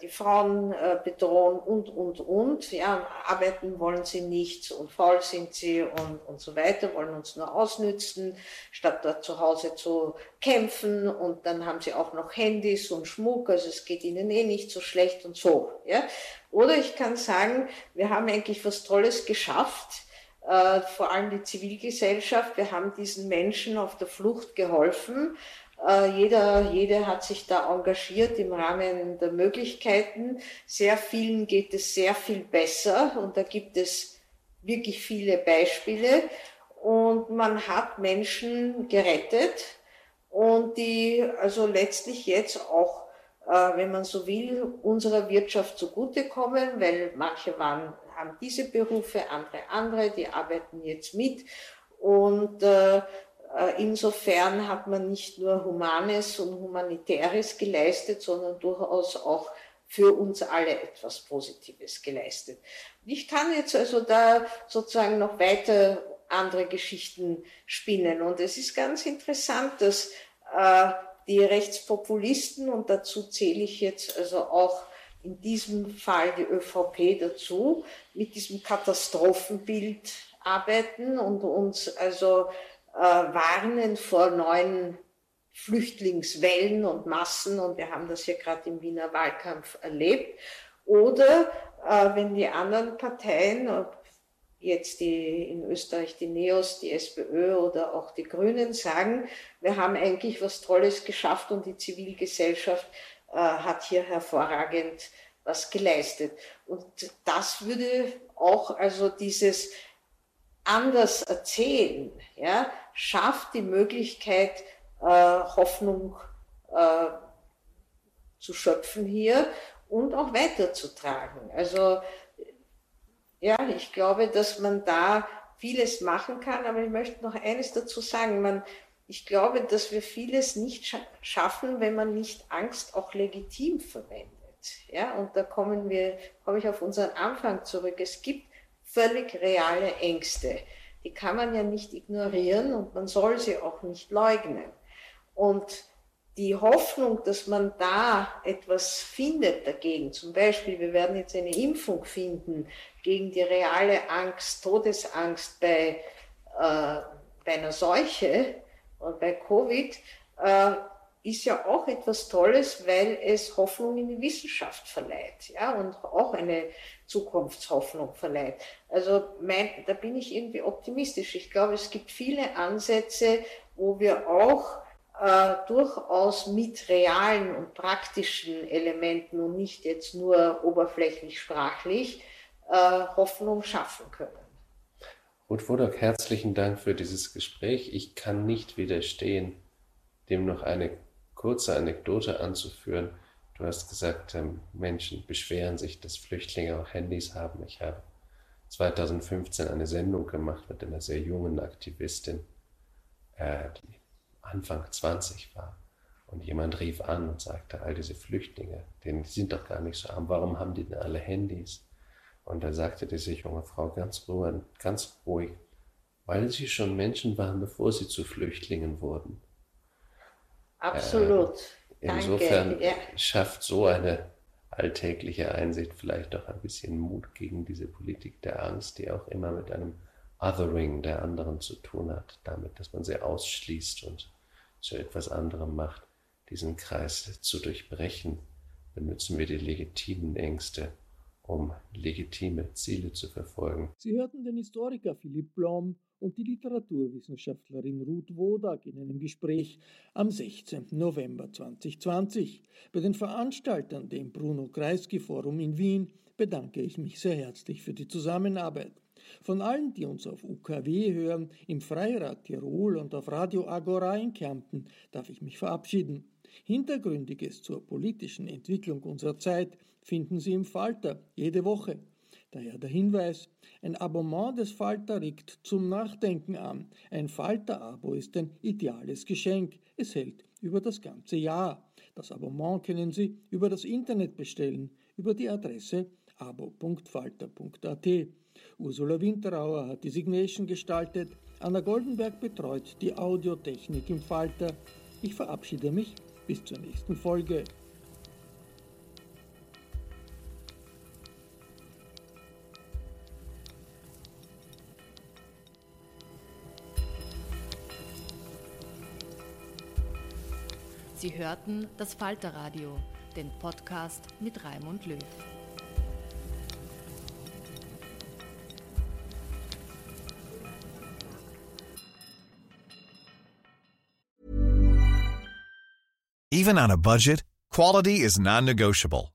die Frauen äh, bedrohen und, und, und. Ja, arbeiten wollen sie nicht und faul sind sie und, und so weiter, wollen uns nur ausnützen, statt dort zu Hause zu kämpfen. Und dann haben sie auch noch Handys und Schmuck, also es geht ihnen eh nicht so schlecht und so. Ja. Oder ich kann sagen, wir haben eigentlich was Tolles geschafft. Äh, vor allem die Zivilgesellschaft. Wir haben diesen Menschen auf der Flucht geholfen äh, jeder, jede hat sich da engagiert im Rahmen der Möglichkeiten. Sehr vielen geht es sehr viel besser und da gibt es wirklich viele Beispiele. Und man hat Menschen gerettet und die also letztlich jetzt auch, äh, wenn man so will, unserer Wirtschaft zugutekommen, weil manche waren, haben diese Berufe, andere andere, die arbeiten jetzt mit. Und äh, äh, insofern hat man nicht nur Humanes und Humanitäres geleistet, sondern durchaus auch für uns alle etwas Positives geleistet. Ich kann jetzt also da sozusagen noch weiter andere Geschichten spinnen. Und es ist ganz interessant, dass äh, die Rechtspopulisten, und dazu zähle ich jetzt also auch in diesem Fall die ÖVP dazu, mit diesem Katastrophenbild arbeiten und uns also äh, warnen vor neuen Flüchtlingswellen und Massen und wir haben das hier gerade im Wiener Wahlkampf erlebt. Oder äh, wenn die anderen Parteien, ob jetzt die in Österreich die NEOS, die SPÖ oder auch die Grünen sagen, wir haben eigentlich was Tolles geschafft und die Zivilgesellschaft äh, hat hier hervorragend was geleistet. Und das würde auch also dieses anders erzählen, ja, schafft die Möglichkeit, äh, Hoffnung äh, zu schöpfen hier und auch weiterzutragen. Also ja, ich glaube, dass man da vieles machen kann, aber ich möchte noch eines dazu sagen. Man, ich glaube, dass wir vieles nicht scha schaffen, wenn man nicht Angst auch legitim verwendet. Ja, und da kommen wir, komme ich auf unseren Anfang zurück. Es gibt völlig reale Ängste. Die kann man ja nicht ignorieren und man soll sie auch nicht leugnen. Und die Hoffnung, dass man da etwas findet dagegen, zum Beispiel, wir werden jetzt eine Impfung finden gegen die reale Angst, Todesangst bei, äh, bei einer Seuche und bei Covid, äh, ist ja auch etwas Tolles, weil es Hoffnung in die Wissenschaft verleiht, ja, und auch eine Zukunftshoffnung verleiht. Also mein, da bin ich irgendwie optimistisch. Ich glaube, es gibt viele Ansätze, wo wir auch äh, durchaus mit realen und praktischen Elementen und nicht jetzt nur oberflächlich sprachlich äh, Hoffnung schaffen können. Ruth Wodak, herzlichen Dank für dieses Gespräch. Ich kann nicht widerstehen, dem noch eine kurze Anekdote anzuführen. Du hast gesagt, ähm, Menschen beschweren sich, dass Flüchtlinge auch Handys haben. Ich habe 2015 eine Sendung gemacht mit einer sehr jungen Aktivistin, äh, die Anfang 20 war. Und jemand rief an und sagte, all diese Flüchtlinge, denen, die sind doch gar nicht so arm, warum haben die denn alle Handys? Und da sagte diese junge Frau ganz ruhig, ganz ruhig, weil sie schon Menschen waren, bevor sie zu Flüchtlingen wurden. Absolut. Äh, insofern ja. schafft so eine alltägliche Einsicht vielleicht auch ein bisschen Mut gegen diese Politik der Angst, die auch immer mit einem Othering der anderen zu tun hat, damit, dass man sie ausschließt und zu etwas anderem macht. Diesen Kreis zu durchbrechen, benutzen wir die legitimen Ängste, um legitime Ziele zu verfolgen. Sie hörten den Historiker Philipp Blom und die Literaturwissenschaftlerin Ruth Wodak in einem Gespräch am 16. November 2020. Bei den Veranstaltern, dem Bruno Kreisky Forum in Wien, bedanke ich mich sehr herzlich für die Zusammenarbeit. Von allen, die uns auf UKW hören, im Freirad Tirol und auf Radio Agora in Kärnten, darf ich mich verabschieden. Hintergründiges zur politischen Entwicklung unserer Zeit finden Sie im Falter jede Woche. Daher der Hinweis, ein Abonnement des Falter regt zum Nachdenken an. Ein Falter-Abo ist ein ideales Geschenk. Es hält über das ganze Jahr. Das Abonnement können Sie über das Internet bestellen, über die Adresse abo.falter.at. Ursula Winterauer hat die Signation gestaltet, Anna Goldenberg betreut die Audiotechnik im Falter. Ich verabschiede mich bis zur nächsten Folge. Sie hörten das Falterradio, den Podcast mit Raimund Löw. Even on a budget, quality is non-negotiable.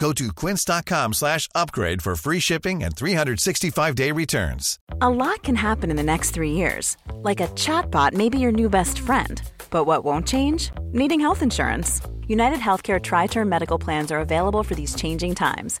Go to quince.com slash upgrade for free shipping and 365-day returns. A lot can happen in the next three years. Like a chatbot may be your new best friend. But what won't change? Needing health insurance. United Healthcare Tri-Term Medical Plans are available for these changing times.